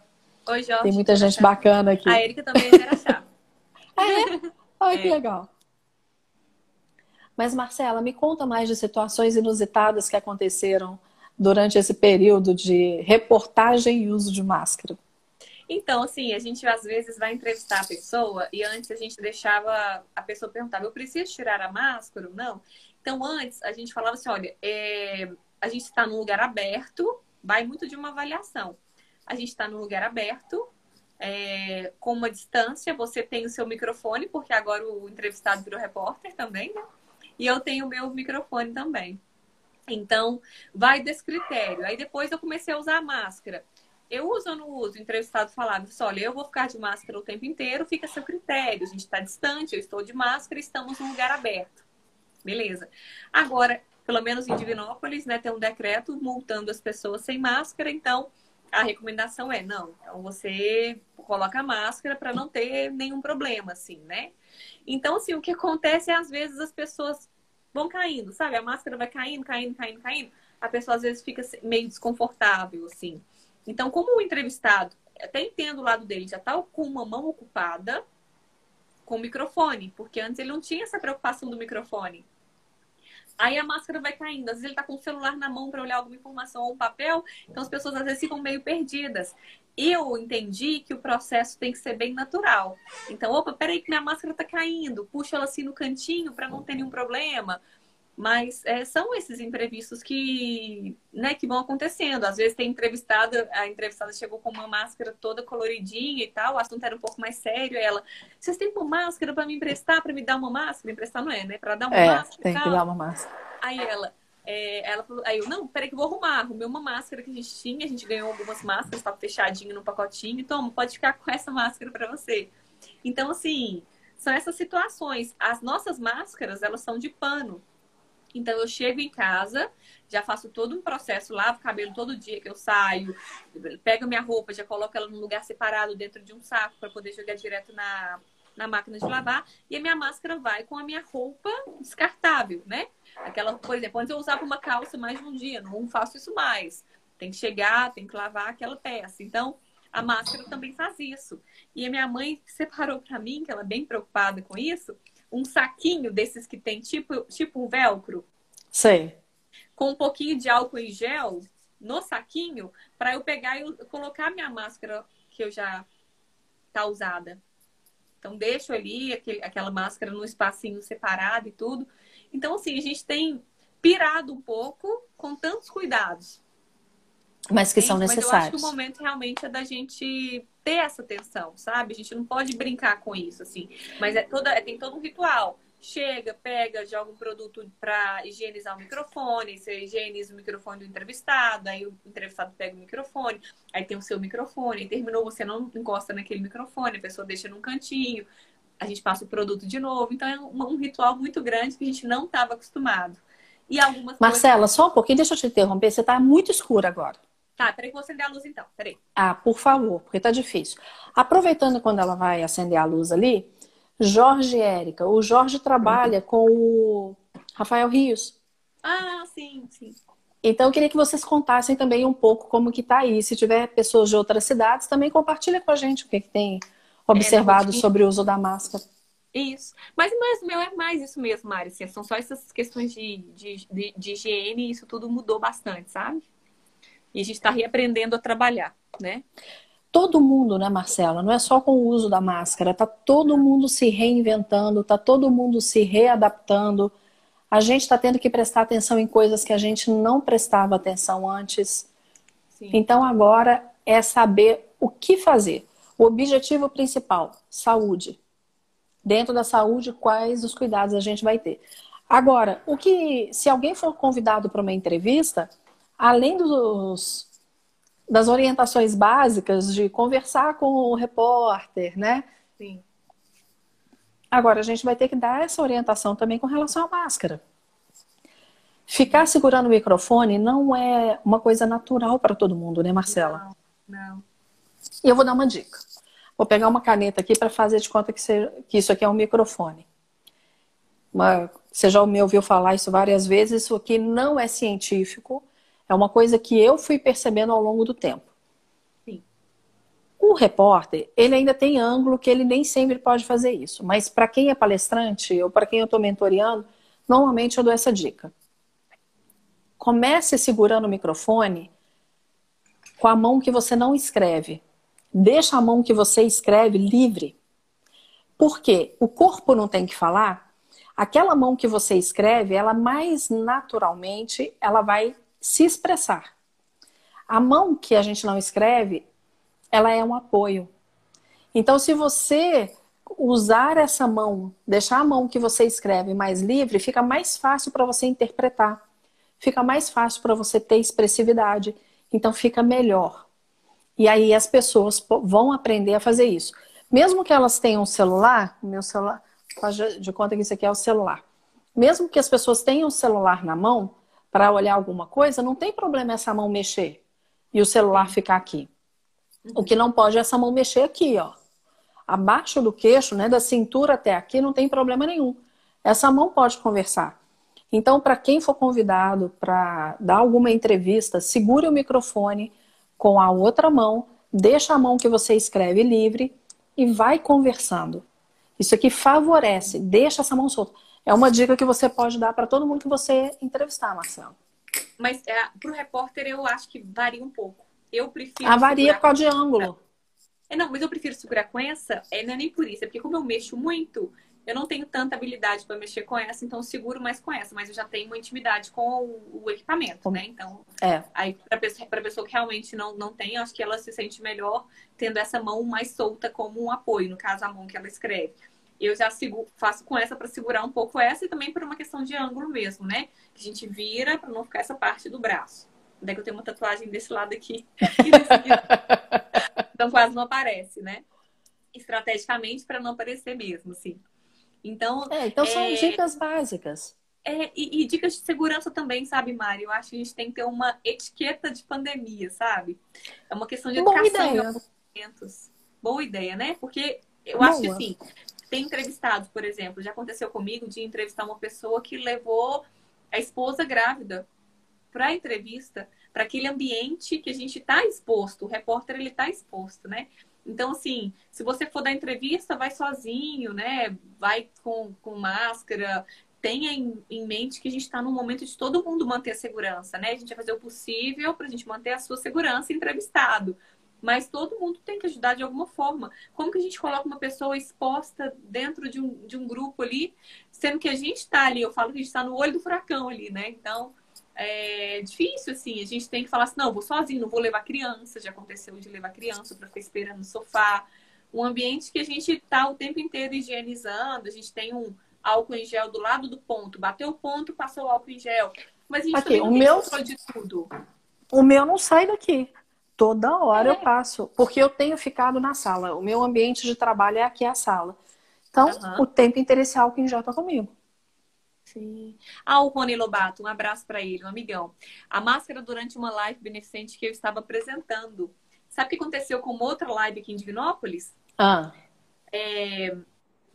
Oi, Jorge. Tem muita gente bacana aqui. A Erika também é de Araxá. é? Olha é. que legal. Mas, Marcela, me conta mais de situações inusitadas que aconteceram durante esse período de reportagem e uso de máscara. Então, assim, a gente às vezes vai entrevistar a pessoa e antes a gente deixava a pessoa perguntar: eu preciso tirar a máscara ou não? Então, antes a gente falava assim: olha, é, a gente está num lugar aberto, vai muito de uma avaliação. A gente está num lugar aberto, é, com uma distância, você tem o seu microfone, porque agora o entrevistado virou repórter também, né? E eu tenho o meu microfone também. Então, vai desse critério. Aí depois eu comecei a usar a máscara. Eu uso ou não uso? O entrevistado falava, olha, eu vou ficar de máscara o tempo inteiro, fica a seu critério. A gente está distante, eu estou de máscara, estamos num lugar aberto. Beleza. Agora, pelo menos em Divinópolis, né, tem um decreto multando as pessoas sem máscara, então a recomendação é não, então você coloca a máscara para não ter nenhum problema, assim, né? Então, assim, o que acontece é às vezes as pessoas vão caindo, sabe? A máscara vai caindo, caindo, caindo, caindo. A pessoa às vezes fica meio desconfortável, assim. Então, como o entrevistado, até entendo o lado dele, já tá com uma mão ocupada com o microfone, porque antes ele não tinha essa preocupação do microfone. Aí a máscara vai caindo. Às vezes ele tá com o celular na mão para olhar alguma informação ou um papel, então as pessoas às vezes ficam meio perdidas. Eu entendi que o processo tem que ser bem natural. Então, opa, peraí que minha máscara tá caindo. Puxa ela assim no cantinho para não ter nenhum problema. Mas é, são esses imprevistos que, né, que vão acontecendo. Às vezes tem entrevistada, a entrevistada chegou com uma máscara toda coloridinha e tal, o assunto era um pouco mais sério. Ela, vocês têm uma máscara para me emprestar, para me dar uma máscara? Emprestar não é, né? Para dar uma é, máscara. Tem que dar uma máscara. Aí ela, é, ela falou, aí eu, não, peraí que eu vou arrumar. Arrumei uma máscara que a gente tinha, a gente ganhou algumas máscaras, estava fechadinho no pacotinho. Toma, pode ficar com essa máscara para você. Então, assim, são essas situações. As nossas máscaras, elas são de pano. Então eu chego em casa, já faço todo um processo, lavo o cabelo todo dia que eu saio, pego minha roupa, já coloco ela num lugar separado dentro de um saco para poder jogar direto na, na máquina de lavar. E a minha máscara vai com a minha roupa descartável, né? Aquela, por exemplo, antes eu usava uma calça mais de um dia, não faço isso mais. Tem que chegar, tem que lavar aquela peça. Então, a máscara também faz isso. E a minha mãe separou para mim, que ela é bem preocupada com isso, um saquinho desses que tem tipo, tipo um velcro. Sei. Com um pouquinho de álcool em gel no saquinho para eu pegar e colocar minha máscara que eu já tá usada. Então deixo ali aquele, aquela máscara no espacinho separado e tudo. Então assim, a gente tem pirado um pouco com tantos cuidados. Mas que são necessários. Mas eu acho que o momento realmente é da gente ter essa atenção, sabe? A gente não pode brincar com isso, assim. Mas é toda, tem todo um ritual. Chega, pega, joga um produto para higienizar o microfone, você higieniza o microfone do entrevistado, aí o entrevistado pega o microfone, aí tem o seu microfone, terminou, você não encosta naquele microfone, a pessoa deixa num cantinho, a gente passa o produto de novo. Então é um, um ritual muito grande que a gente não estava acostumado. E algumas Marcela, coisas... só um pouquinho, deixa eu te interromper, você está muito escura agora. Tá, peraí que eu vou acender a luz então. Peraí. Ah, por favor, porque tá difícil. Aproveitando quando ela vai acender a luz ali, Jorge e Érica. O Jorge trabalha com o Rafael Rios. Ah, sim, sim. Então eu queria que vocês contassem também um pouco como que tá aí. Se tiver pessoas de outras cidades, também compartilha com a gente o que, que tem observado é, sobre o uso da máscara. Isso. Mas, o meu é mais isso mesmo, Mari. Assim, são só essas questões de, de, de, de higiene e isso tudo mudou bastante, sabe? E a gente está reaprendendo a trabalhar, né? Todo mundo, né, Marcela? Não é só com o uso da máscara, tá todo mundo se reinventando, tá todo mundo se readaptando. A gente está tendo que prestar atenção em coisas que a gente não prestava atenção antes. Sim. Então agora é saber o que fazer. O objetivo principal, saúde. Dentro da saúde, quais os cuidados a gente vai ter. Agora, o que se alguém for convidado para uma entrevista, além dos, das orientações básicas de conversar com o repórter, né? Sim. Agora, a gente vai ter que dar essa orientação também com relação à máscara. Ficar segurando o microfone não é uma coisa natural para todo mundo, né, Marcela? Não, não. E eu vou dar uma dica. Vou pegar uma caneta aqui para fazer de conta que, você, que isso aqui é um microfone. Uma, você já me ouviu falar isso várias vezes. Isso aqui não é científico. É uma coisa que eu fui percebendo ao longo do tempo. Sim. O repórter, ele ainda tem ângulo que ele nem sempre pode fazer isso. Mas para quem é palestrante ou para quem eu estou mentoreando, normalmente eu dou essa dica. Comece segurando o microfone com a mão que você não escreve. Deixa a mão que você escreve livre. Porque o corpo não tem que falar. Aquela mão que você escreve, ela mais naturalmente, ela vai se expressar. A mão que a gente não escreve, ela é um apoio. Então, se você usar essa mão, deixar a mão que você escreve mais livre, fica mais fácil para você interpretar. Fica mais fácil para você ter expressividade. Então, fica melhor. E aí as pessoas vão aprender a fazer isso. Mesmo que elas tenham um celular, meu celular, faz de conta que isso aqui é o celular. Mesmo que as pessoas tenham o celular na mão, para olhar alguma coisa, não tem problema essa mão mexer e o celular ficar aqui. O que não pode é essa mão mexer aqui, ó. Abaixo do queixo, né, da cintura até aqui, não tem problema nenhum. Essa mão pode conversar. Então, para quem for convidado para dar alguma entrevista, segure o microfone com a outra mão, deixa a mão que você escreve livre e vai conversando. Isso aqui favorece, deixa essa mão solta. É uma dica que você pode dar para todo mundo que você entrevistar, Marcelo. Mas é, para o repórter eu acho que varia um pouco. Eu prefiro. Ah, varia por causa de ângulo. É, não, mas eu prefiro segurar com essa, é, não é nem por isso, é porque como eu mexo muito, eu não tenho tanta habilidade para mexer com essa, então seguro mais com essa, mas eu já tenho uma intimidade com o, o equipamento, né? Então, é. aí para pessoa, pessoa que realmente não, não tem, acho que ela se sente melhor tendo essa mão mais solta como um apoio, no caso, a mão que ela escreve. Eu já sigo, faço com essa para segurar um pouco essa e também por uma questão de ângulo mesmo, né? Que a gente vira para não ficar essa parte do braço. Daí que eu tenho uma tatuagem desse lado aqui. então quase não aparece, né? Estrategicamente para não aparecer mesmo, assim. Então, é, então são é... dicas básicas. É, e, e, dicas de segurança também, sabe, Mari? Eu acho que a gente tem que ter uma etiqueta de pandemia, sabe? É uma questão de educação Boa ideia. em momentos. Boa ideia, né? Porque eu Boa. acho que assim, tem entrevistados, por exemplo, já aconteceu comigo de entrevistar uma pessoa que levou a esposa grávida para a entrevista, para aquele ambiente que a gente está exposto, o repórter ele está exposto, né? Então, assim, se você for dar entrevista, vai sozinho, né? Vai com, com máscara. Tenha em, em mente que a gente está num momento de todo mundo manter a segurança, né? A gente vai fazer o possível para a gente manter a sua segurança entrevistado. Mas todo mundo tem que ajudar de alguma forma. Como que a gente coloca uma pessoa exposta dentro de um, de um grupo ali, sendo que a gente está ali, eu falo que a gente está no olho do furacão ali, né? Então, é difícil, assim. A gente tem que falar assim, não, vou sozinho, não vou levar criança. Já aconteceu de levar criança para ficar esperando no sofá. Um ambiente que a gente está o tempo inteiro higienizando. A gente tem um álcool em gel do lado do ponto. Bateu o ponto, passou o álcool em gel. Mas a gente Aqui, também o meu... de tudo. O meu não sai daqui. Toda hora é. eu passo. Porque eu tenho ficado na sala. O meu ambiente de trabalho é aqui a sala. Então, uhum. o tempo inteiro esse álcool em gel está comigo. Sim. Ah, o Rony Lobato, um abraço para ele, um amigão. A máscara durante uma live beneficente que eu estava apresentando. Sabe o que aconteceu com outra live aqui em Divinópolis? Ah. É,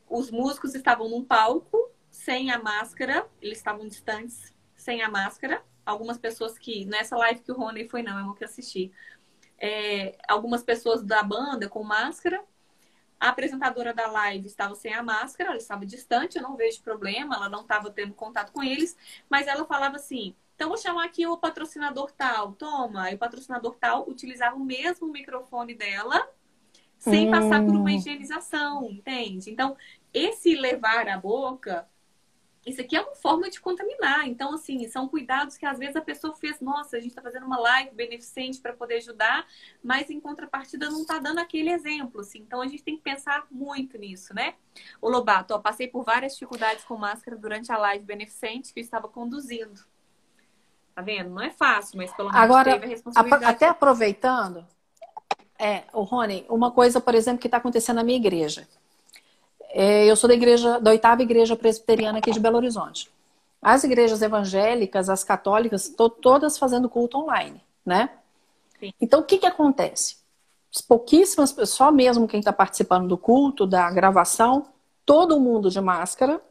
os músicos estavam num palco sem a máscara, eles estavam distantes sem a máscara. Algumas pessoas que. Nessa live que o Rony foi, não, é uma que assisti. É, algumas pessoas da banda com máscara a apresentadora da live estava sem a máscara, ela estava distante, eu não vejo problema, ela não estava tendo contato com eles, mas ela falava assim: então vou chamar aqui o patrocinador tal, toma. E o patrocinador tal utilizava o mesmo microfone dela, sem hum. passar por uma higienização, entende? Então, esse levar a boca isso aqui é uma forma de contaminar. Então, assim, são cuidados que às vezes a pessoa fez, nossa, a gente está fazendo uma live beneficente para poder ajudar, mas em contrapartida não está dando aquele exemplo, assim. Então, a gente tem que pensar muito nisso, né? O Lobato, ó, passei por várias dificuldades com máscara durante a live beneficente que eu estava conduzindo. Tá vendo? Não é fácil, mas pelo menos Agora, teve a responsabilidade. até aproveitando, é, o Rony, uma coisa, por exemplo, que está acontecendo na minha igreja. É, eu sou da igreja, da oitava igreja presbiteriana aqui de Belo Horizonte. As igrejas evangélicas, as católicas, estão todas fazendo culto online, né? Sim. Então, o que que acontece? Pouquíssimas pessoas, só mesmo quem está participando do culto, da gravação, todo mundo de máscara.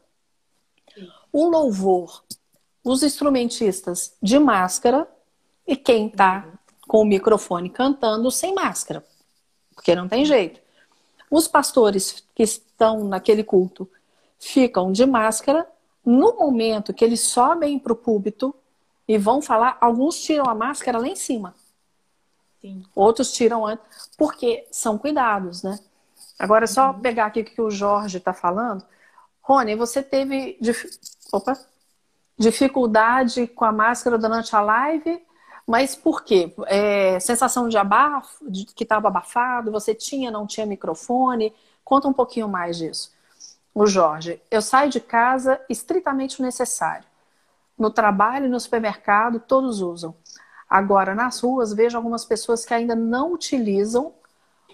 Sim. O louvor, os instrumentistas de máscara e quem está com o microfone cantando sem máscara, porque não tem jeito. Os pastores que estão naquele culto ficam de máscara. No momento que eles sobem para o púlpito e vão falar, alguns tiram a máscara lá em cima. Sim. Outros tiram antes, porque são cuidados, né? Agora, é só uhum. pegar aqui o que o Jorge está falando. Rony, você teve dif... Opa. dificuldade com a máscara durante a live mas por quê? É, sensação de abafo, de que estava abafado, você tinha, não tinha microfone? Conta um pouquinho mais disso. O Jorge, eu saio de casa estritamente necessário. No trabalho e no supermercado, todos usam. Agora, nas ruas, vejo algumas pessoas que ainda não utilizam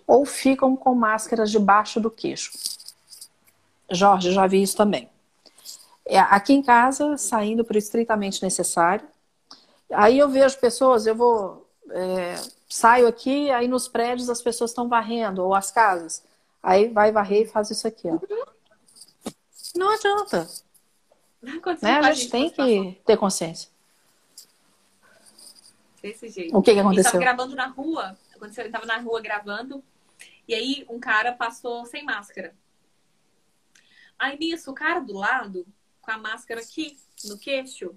ou ficam com máscaras debaixo do queixo. Jorge, já vi isso também. É, aqui em casa, saindo para o estritamente necessário, Aí eu vejo pessoas, eu vou. É, saio aqui, aí nos prédios as pessoas estão varrendo, ou as casas. Aí vai varrer e faz isso aqui, ó. Não adianta. Né? A gente tem que ter consciência. Desse jeito. O que, que aconteceu? Estava gravando na rua. Aconteceu, ele estava na rua gravando. E aí um cara passou sem máscara. Aí nisso, o cara do lado, com a máscara aqui no queixo,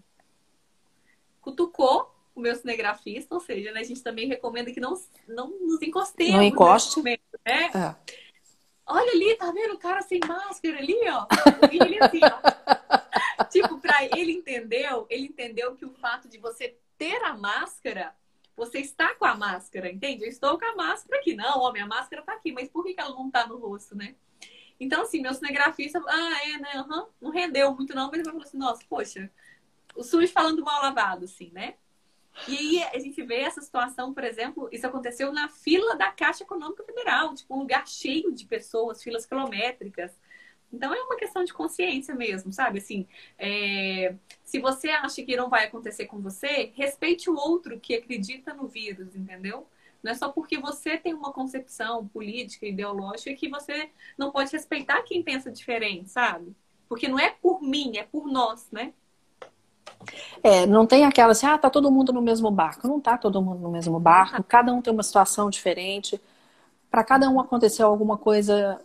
cutucou o meu cinegrafista, ou seja, né, a gente também recomenda que não, não nos encostemos. Não encoste. Momento, né? É. olha ali, tá vendo o cara sem máscara ali, ó? E ele assim, ó. tipo, pra ele entendeu, ele entendeu que o fato de você ter a máscara, você está com a máscara, entende? Eu estou com a máscara aqui. Não, ó, minha máscara tá aqui, mas por que, que ela não tá no rosto, né? Então, assim, meu cinegrafista, ah, é, né? Uhum. Não rendeu muito, não, mas ele falou assim, nossa, poxa, o SUS falando mal lavado, assim, né? E aí a gente vê essa situação, por exemplo, isso aconteceu na fila da Caixa Econômica Federal, tipo, um lugar cheio de pessoas, filas quilométricas. Então é uma questão de consciência mesmo, sabe? Assim, é... se você acha que não vai acontecer com você, respeite o outro que acredita no vírus, entendeu? Não é só porque você tem uma concepção política, ideológica, que você não pode respeitar quem pensa diferente, sabe? Porque não é por mim, é por nós, né? É, não tem aquela assim, ah, tá todo mundo no mesmo barco. Não tá todo mundo no mesmo barco, cada um tem uma situação diferente. Para cada um aconteceu alguma coisa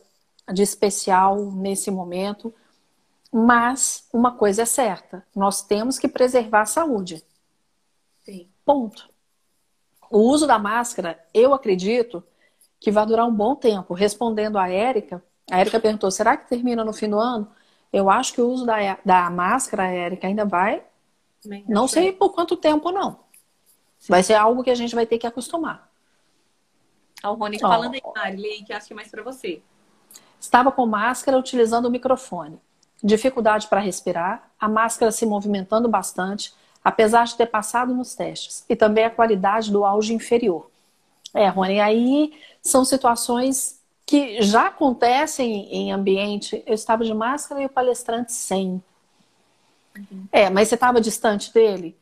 de especial nesse momento. Mas uma coisa é certa, nós temos que preservar a saúde. Sim. Ponto. O uso da máscara, eu acredito que vai durar um bom tempo. Respondendo a Érica, a Érica perguntou: será que termina no fim do ano? Eu acho que o uso da, da máscara, Érica, ainda vai não sei por quanto tempo, não. Vai ser algo que a gente vai ter que acostumar. Ó, o Rony oh. falando aí, Mari, que acho que é mais para você. Estava com máscara utilizando o microfone. Dificuldade para respirar, a máscara se movimentando bastante, apesar de ter passado nos testes. E também a qualidade do áudio inferior. É, Rony, aí são situações que já acontecem em ambiente. Eu estava de máscara e o palestrante sem. Uhum. É, mas você estava distante dele?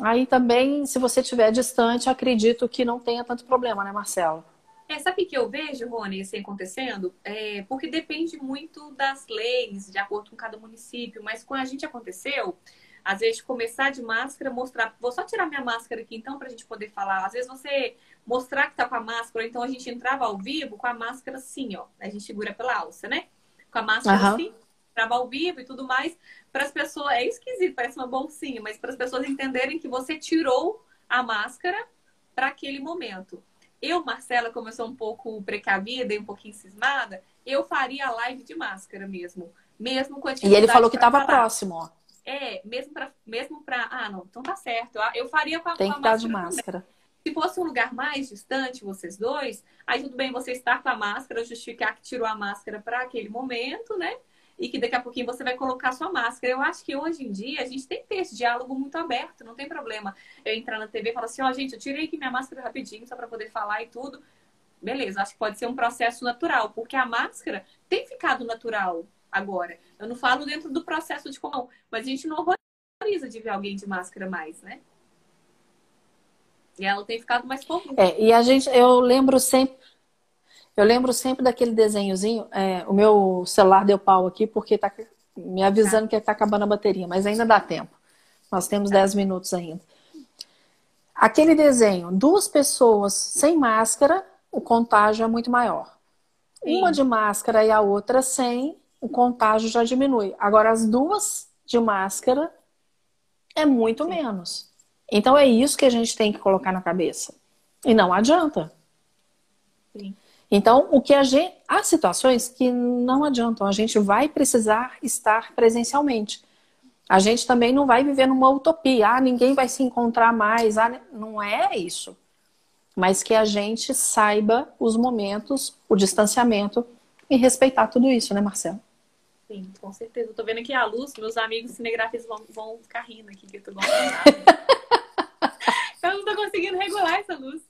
Aí também, se você estiver distante, acredito que não tenha tanto problema, né, Marcelo? É, sabe o que eu vejo, Rony, isso acontecendo? É, porque depende muito das leis, de acordo com cada município. Mas quando a gente aconteceu, às vezes começar de máscara, mostrar. Vou só tirar minha máscara aqui então, para a gente poder falar. Às vezes você mostrar que tá com a máscara, então a gente entrava ao vivo com a máscara assim, ó. A gente segura pela alça, né? Com a máscara uhum. assim, entrava ao vivo e tudo mais para as pessoas. É esquisito, parece uma bolsinha, mas para as pessoas entenderem que você tirou a máscara para aquele momento. Eu, Marcela, como eu sou um pouco precavida e um pouquinho cismada, eu faria a live de máscara mesmo. Mesmo com a E ele falou que estava próximo, ó. É, mesmo para. Mesmo pra... Ah, não, então tá certo. Eu faria com a, Tem que estar de máscara. Também. Se fosse um lugar mais distante, vocês dois, aí tudo bem você estar com a máscara, justificar que tirou a máscara para aquele momento, né? E que daqui a pouquinho você vai colocar sua máscara. Eu acho que hoje em dia a gente tem que ter esse diálogo muito aberto, não tem problema eu entrar na TV e falar assim, ó, oh, gente, eu tirei aqui minha máscara rapidinho só para poder falar e tudo. Beleza, acho que pode ser um processo natural, porque a máscara tem ficado natural agora. Eu não falo dentro do processo de comum, mas a gente não horroriza de ver alguém de máscara mais, né? E ela tem ficado mais comum. É, e a gente, eu lembro sempre, eu lembro sempre daquele desenhozinho. É, o meu celular deu pau aqui porque tá me avisando que está acabando a bateria, mas ainda dá tempo. Nós temos 10 minutos ainda. Aquele desenho, duas pessoas sem máscara, o contágio é muito maior. Sim. Uma de máscara e a outra sem, o contágio já diminui. Agora, as duas de máscara é muito Sim. menos. Então, é isso que a gente tem que colocar na cabeça. E não adianta. Sim. Então, o que a gente. Há situações que não adiantam, a gente vai precisar estar presencialmente. A gente também não vai viver numa utopia, ah, ninguém vai se encontrar mais, ah, não é isso. Mas que a gente saiba os momentos, o distanciamento e respeitar tudo isso, né, Marcelo? Sim, com certeza. Eu tô vendo aqui a luz, meus amigos cinegrafistas vão, vão ficar rindo aqui, que eu tô Eu não tô conseguindo regular essa luz.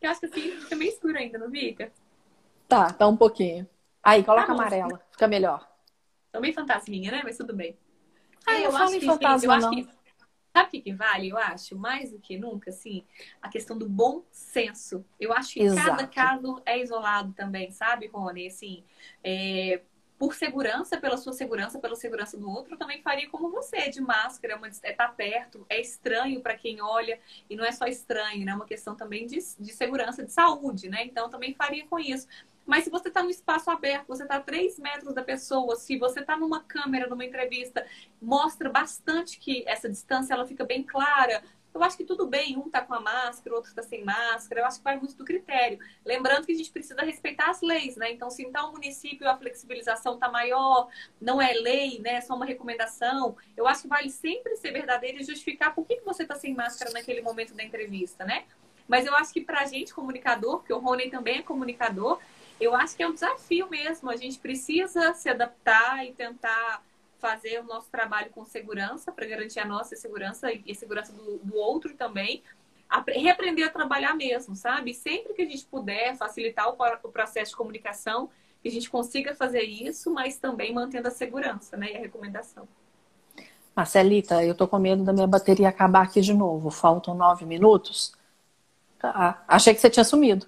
Eu acho que assim fica meio escuro ainda, não fica? Tá, tá um pouquinho. Aí, coloca tá amarela, fica melhor. Meio fantasminha, né? Mas tudo bem. Ah, eu, eu acho que, fantasma, eu acho que Sabe o que, que, vale? Eu acho, mais do que nunca, assim, a questão do bom senso. Eu acho que Exato. cada caso é isolado também, sabe, Rony? Assim, é, por segurança, pela sua segurança, pela segurança do outro, eu também faria como você, de máscara, uma, é tá perto, é estranho para quem olha, e não é só estranho, né? É uma questão também de, de segurança, de saúde, né? Então, também faria com isso. Mas se você está no espaço aberto, você está a 3 metros da pessoa, se você está numa câmera, numa entrevista, mostra bastante que essa distância ela fica bem clara. eu acho que tudo bem, um tá com a máscara, outro tá sem máscara, eu acho que vai muito do critério. Lembrando que a gente precisa respeitar as leis, né? Então, se em tal município a flexibilização tá maior, não é lei, né? É só uma recomendação, eu acho que vale sempre ser verdadeiro e justificar por que, que você tá sem máscara naquele momento da entrevista, né? Mas eu acho que pra gente, comunicador, porque o Rony também é comunicador, eu acho que é um desafio mesmo. A gente precisa se adaptar e tentar fazer o nosso trabalho com segurança, para garantir a nossa segurança e a segurança do, do outro também. Reaprender a trabalhar mesmo, sabe? Sempre que a gente puder facilitar o, o processo de comunicação, que a gente consiga fazer isso, mas também mantendo a segurança né? e a recomendação. Marcelita, eu tô com medo da minha bateria acabar aqui de novo. Faltam nove minutos. Tá. Achei que você tinha sumido.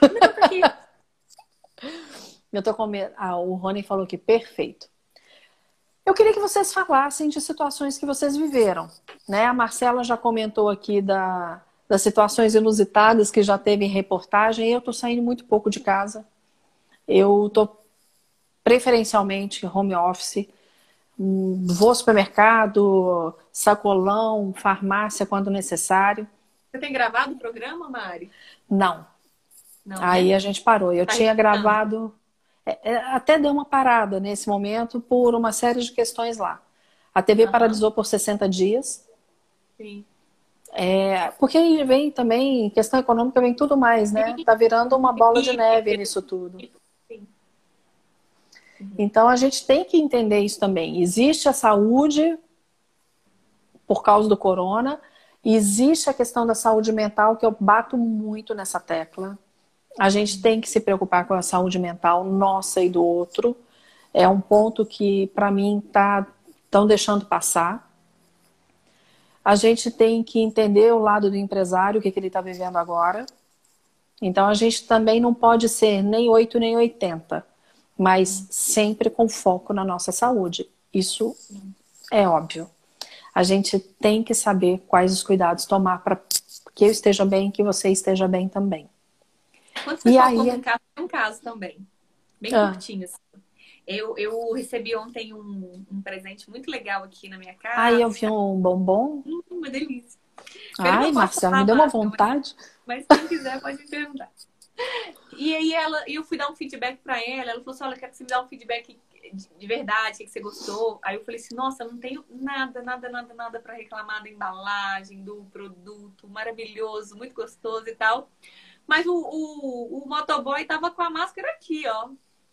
Não, tá aqui. Eu tô com. Ah, o Rony falou que perfeito. Eu queria que vocês falassem de situações que vocês viveram. Né? A Marcela já comentou aqui da, das situações inusitadas que já teve em reportagem. Eu estou saindo muito pouco de casa. Eu estou preferencialmente home office. Vou ao supermercado, sacolão, farmácia quando necessário. Você tem gravado o programa, Mari? Não. Não Aí né? a gente parou. Eu tá tinha gravado até deu uma parada nesse momento por uma série de questões lá. A TV uhum. paralisou por 60 dias. Sim. É, porque vem também, questão econômica, vem tudo mais, né? Tá virando uma bola de neve nisso tudo. Sim. Então a gente tem que entender isso também. Existe a saúde por causa do corona, existe a questão da saúde mental, que eu bato muito nessa tecla. A gente tem que se preocupar com a saúde mental nossa e do outro. É um ponto que, para mim, tá estão deixando passar. A gente tem que entender o lado do empresário, o que, que ele está vivendo agora. Então, a gente também não pode ser nem 8 nem 80, mas sempre com foco na nossa saúde. Isso é óbvio. A gente tem que saber quais os cuidados tomar para que eu esteja bem, que você esteja bem também. Quantas pessoas aí... em casa tem um caso também. Bem ah. curtinho, assim. Eu, eu recebi ontem um, um, presente muito legal aqui na minha casa. Ai, eu vi um bombom. Hum, uma delícia. Ai, Marcela, me deu uma vontade. Mas, mas quem quiser pode me perguntar. E aí ela, eu fui dar um feedback para ela. Ela falou assim: olha, quero que você me dê um feedback de verdade, que você gostou. Aí eu falei assim: nossa, não tenho nada, nada, nada, nada para reclamar da embalagem, do produto, maravilhoso, muito gostoso e tal. Mas o, o, o motoboy tava com a máscara aqui, ó.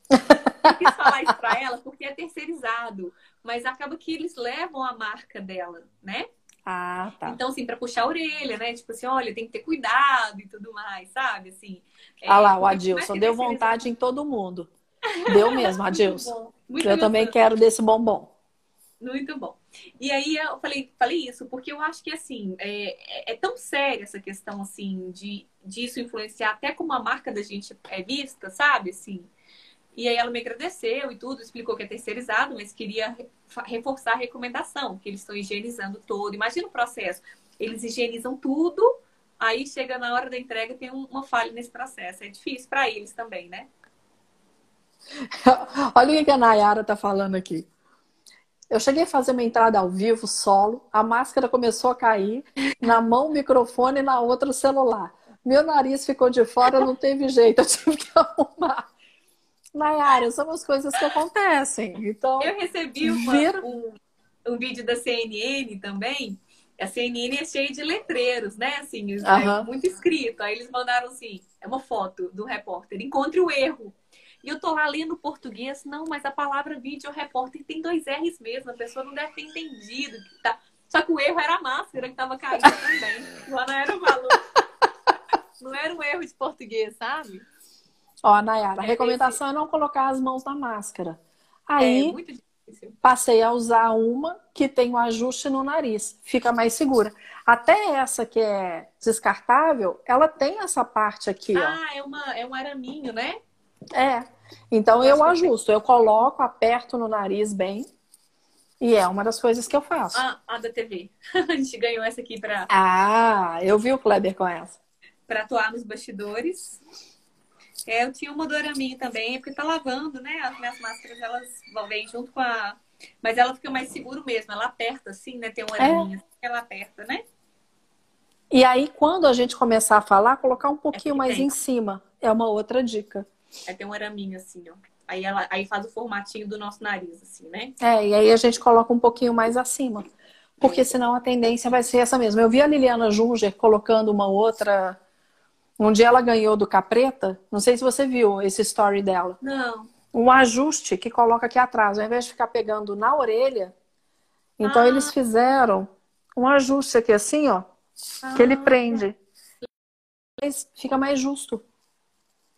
Eu quis falar isso pra ela porque é terceirizado. Mas acaba que eles levam a marca dela, né? Ah, tá. Então, assim, para puxar a orelha, né? Tipo assim, olha, tem que ter cuidado e tudo mais, sabe? Assim. É, ah lá, o Adilson deu vontade em todo mundo. Deu mesmo, Adilson. Muito eu também quero desse bombom. Muito bom. E aí eu falei, falei isso, porque eu acho que assim, é, é, é tão séria essa questão assim de disso influenciar até como a marca da gente é vista, sabe? Assim. E aí ela me agradeceu e tudo, explicou que é terceirizado, mas queria reforçar a recomendação, que eles estão higienizando todo. Imagina o processo. Eles higienizam tudo, aí chega na hora da entrega tem uma falha nesse processo. É difícil para eles também, né? Olha o que a Nayara tá falando aqui. Eu cheguei a fazer uma entrada ao vivo, solo, a máscara começou a cair, na mão o microfone e na outra o celular. Meu nariz ficou de fora, não teve jeito, eu tive que arrumar. Nayara, são as coisas que acontecem. Então, eu recebi uma, vira... um, um vídeo da CNN também. A CNN é cheia de letreiros, né? Assim, é muito escrito. Aí eles mandaram assim: é uma foto do repórter. Encontre o erro. E eu tô lá lendo português, não, mas a palavra vídeo repórter tem dois R's mesmo, a pessoa não deve ter entendido. Que tá... Só que o erro era a máscara que tava caindo também. Lá não era o valor. Não era um erro de português, sabe? Ó, Nayara, a é recomendação é não colocar as mãos na máscara. Aí, é, passei a usar uma que tem o um ajuste no nariz. Fica mais segura. Até essa que é descartável, ela tem essa parte aqui, ah, ó. Ah, é, uma, é um araminho, né? É. Então eu ajusto, eu coloco, aperto no nariz bem. E é uma das coisas que eu faço. Ah, a da TV. a gente ganhou essa aqui pra. Ah, eu vi o Kleber com essa. Pra atuar nos bastidores. É, eu tinha uma do araminho também, porque tá lavando, né? As minhas máscaras, elas vêm junto com a. Mas ela fica mais seguro mesmo, ela aperta assim, né? Tem um araminho é. assim, ela aperta, né? E aí, quando a gente começar a falar, colocar um pouquinho é mais tem. em cima. É uma outra dica. É ter um araminho assim, ó. Aí, ela, aí faz o formatinho do nosso nariz, assim, né? É, e aí a gente coloca um pouquinho mais acima. Porque senão a tendência vai ser essa mesma. Eu vi a Liliana Junger colocando uma outra. Um dia ela ganhou do Capreta. Não sei se você viu esse story dela. Não. Um ajuste que coloca aqui atrás. Ao invés de ficar pegando na orelha, então ah. eles fizeram um ajuste aqui assim, ó. Ah. Que ele ah. prende. Mas fica mais justo.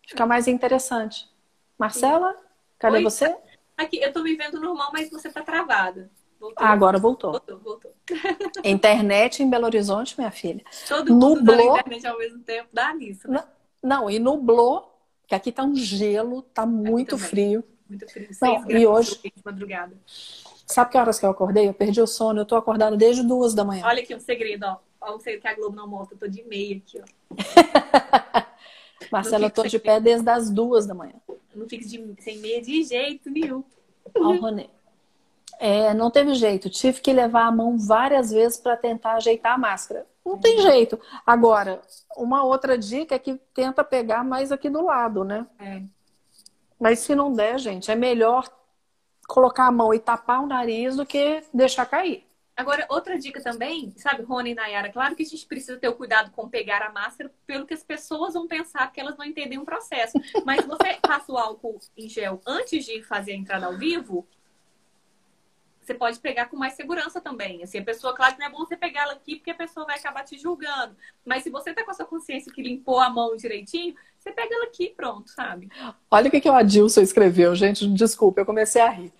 Fica mais interessante. Marcela, cadê Oi? você? Aqui, eu tô me vendo normal, mas você tá travada. Voltou. Agora voltou. Voltou, voltou. Internet em Belo Horizonte, minha filha. Todo mundo nublou... internet ao mesmo tempo, dá nisso. Né? Não, não, e nublou, que aqui tá um gelo, tá muito frio. Muito frio. Não, e hoje... Madrugada. Sabe que horas que eu acordei? Eu perdi o sono, eu tô acordada desde duas da manhã. Olha aqui um segredo, ó. Olha um segredo que a Globo não mostra. Eu tô de meia aqui, ó. Marcela, eu tô de pé desde as duas da manhã. Não fique de, sem meia de jeito nenhum. Ó, Ronê. É, não teve jeito. Tive que levar a mão várias vezes para tentar ajeitar a máscara. Não tem uhum. jeito. Agora, uma outra dica é que tenta pegar mais aqui do lado, né? É. Mas se não der, gente, é melhor colocar a mão e tapar o nariz do que deixar cair. Agora, outra dica também, sabe, Rony e Nayara, claro que a gente precisa ter o cuidado com pegar a máscara, pelo que as pessoas vão pensar, porque elas não entendem o processo. Mas você passa o álcool em gel antes de fazer a entrada ao vivo, você pode pegar com mais segurança também. Assim, a pessoa, claro que não é bom você pegar ela aqui, porque a pessoa vai acabar te julgando. Mas se você tá com a sua consciência que limpou a mão direitinho, você pega ela aqui pronto, sabe? Olha o que, que o Adilson escreveu, gente. Desculpa, eu comecei a rir.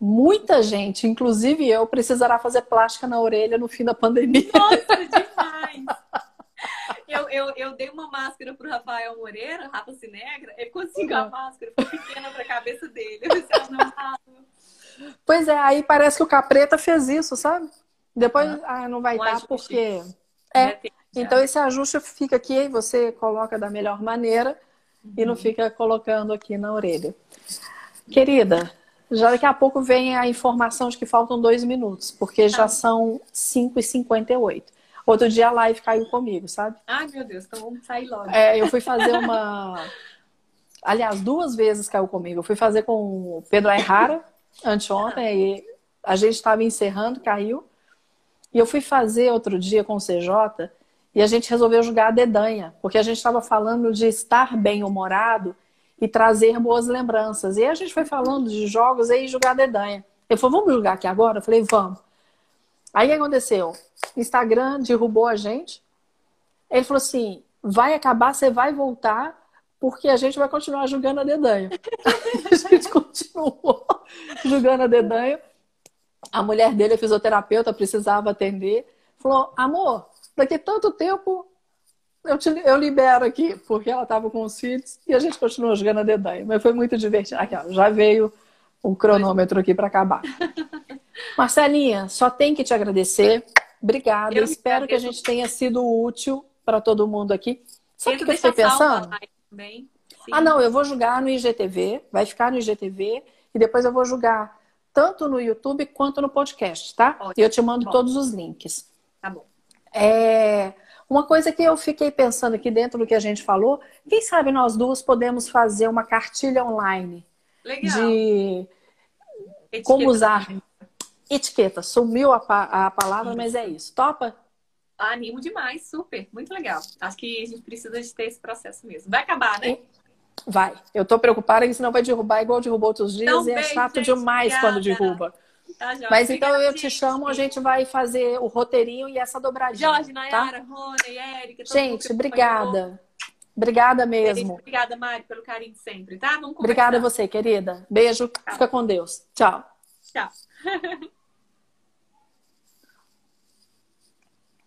Muita gente, inclusive eu, precisará fazer plástica na orelha no fim da pandemia. Nossa, demais! Eu, eu, eu dei uma máscara pro Rafael Moreira, Rafa Cinegra, ele conseguiu a máscara, foi pequena pra cabeça dele. Eu disse, ah, não, Pois é, aí parece que o Capreta fez isso, sabe? Depois ah, não vai dar porque. É. Então esse ajuste fica aqui você coloca da melhor maneira uhum. e não uhum. fica colocando aqui na orelha. Querida, já daqui a pouco vem a informação de que faltam dois minutos, porque já ah. são 5h58. Outro dia a live caiu comigo, sabe? Ai, meu Deus, então vamos sair logo. É, eu fui fazer uma. Aliás, duas vezes caiu comigo. Eu fui fazer com o Pedro Errara anteontem, e a gente estava encerrando, caiu. E eu fui fazer outro dia com o CJ e a gente resolveu jogar a dedanha, porque a gente estava falando de estar bem-humorado e trazer boas lembranças. E a gente foi falando de jogos e jogar dedanha. Ele falou, vamos jogar aqui agora? Eu falei, vamos. Aí que aconteceu? Instagram derrubou a gente. Ele falou assim: vai acabar, você vai voltar, porque a gente vai continuar jogando a dedanha. a gente continuou jogando a dedanha. A mulher dele, a fisioterapeuta, precisava atender. Falou, amor, daqui tanto tempo eu, te, eu libero aqui, porque ela estava com os filhos e a gente continuou jogando a dedanha. Mas foi muito divertido. Aqui, ó, já veio um cronômetro aqui para acabar. Marcelinha, só tem que te agradecer. Obrigada. Eu Espero que a gente tenha sido útil para todo mundo aqui. Sabe o que eu fiquei pensando? também. Sim. Ah, não, eu vou julgar no IGTV, vai ficar no IGTV e depois eu vou julgar tanto no YouTube quanto no podcast, tá? Ótimo. E eu te mando bom. todos os links. Tá bom. É... Uma coisa que eu fiquei pensando aqui dentro do que a gente falou, quem sabe nós duas podemos fazer uma cartilha online Legal. de Etiqueta como usar também. etiqueta. Sumiu a, pa a palavra, mas é isso. Topa? Animo demais, super, muito legal. Acho que a gente precisa de ter esse processo mesmo. Vai acabar, né? Vai. Eu tô preocupada que senão vai derrubar igual derrubou outros dias então, e é chato gente, demais obrigada. quando derruba. Tá, Mas então eu te chamo, a gente vai fazer o roteirinho e essa dobradinha. Jorge, Nayara, tá? Rony, Érica. Gente, obrigada. Obrigada mesmo. Obrigada, Mari, pelo carinho sempre, tá? Vamos Obrigada a você, querida. Beijo. Tchau. Fica com Deus. Tchau. Tchau.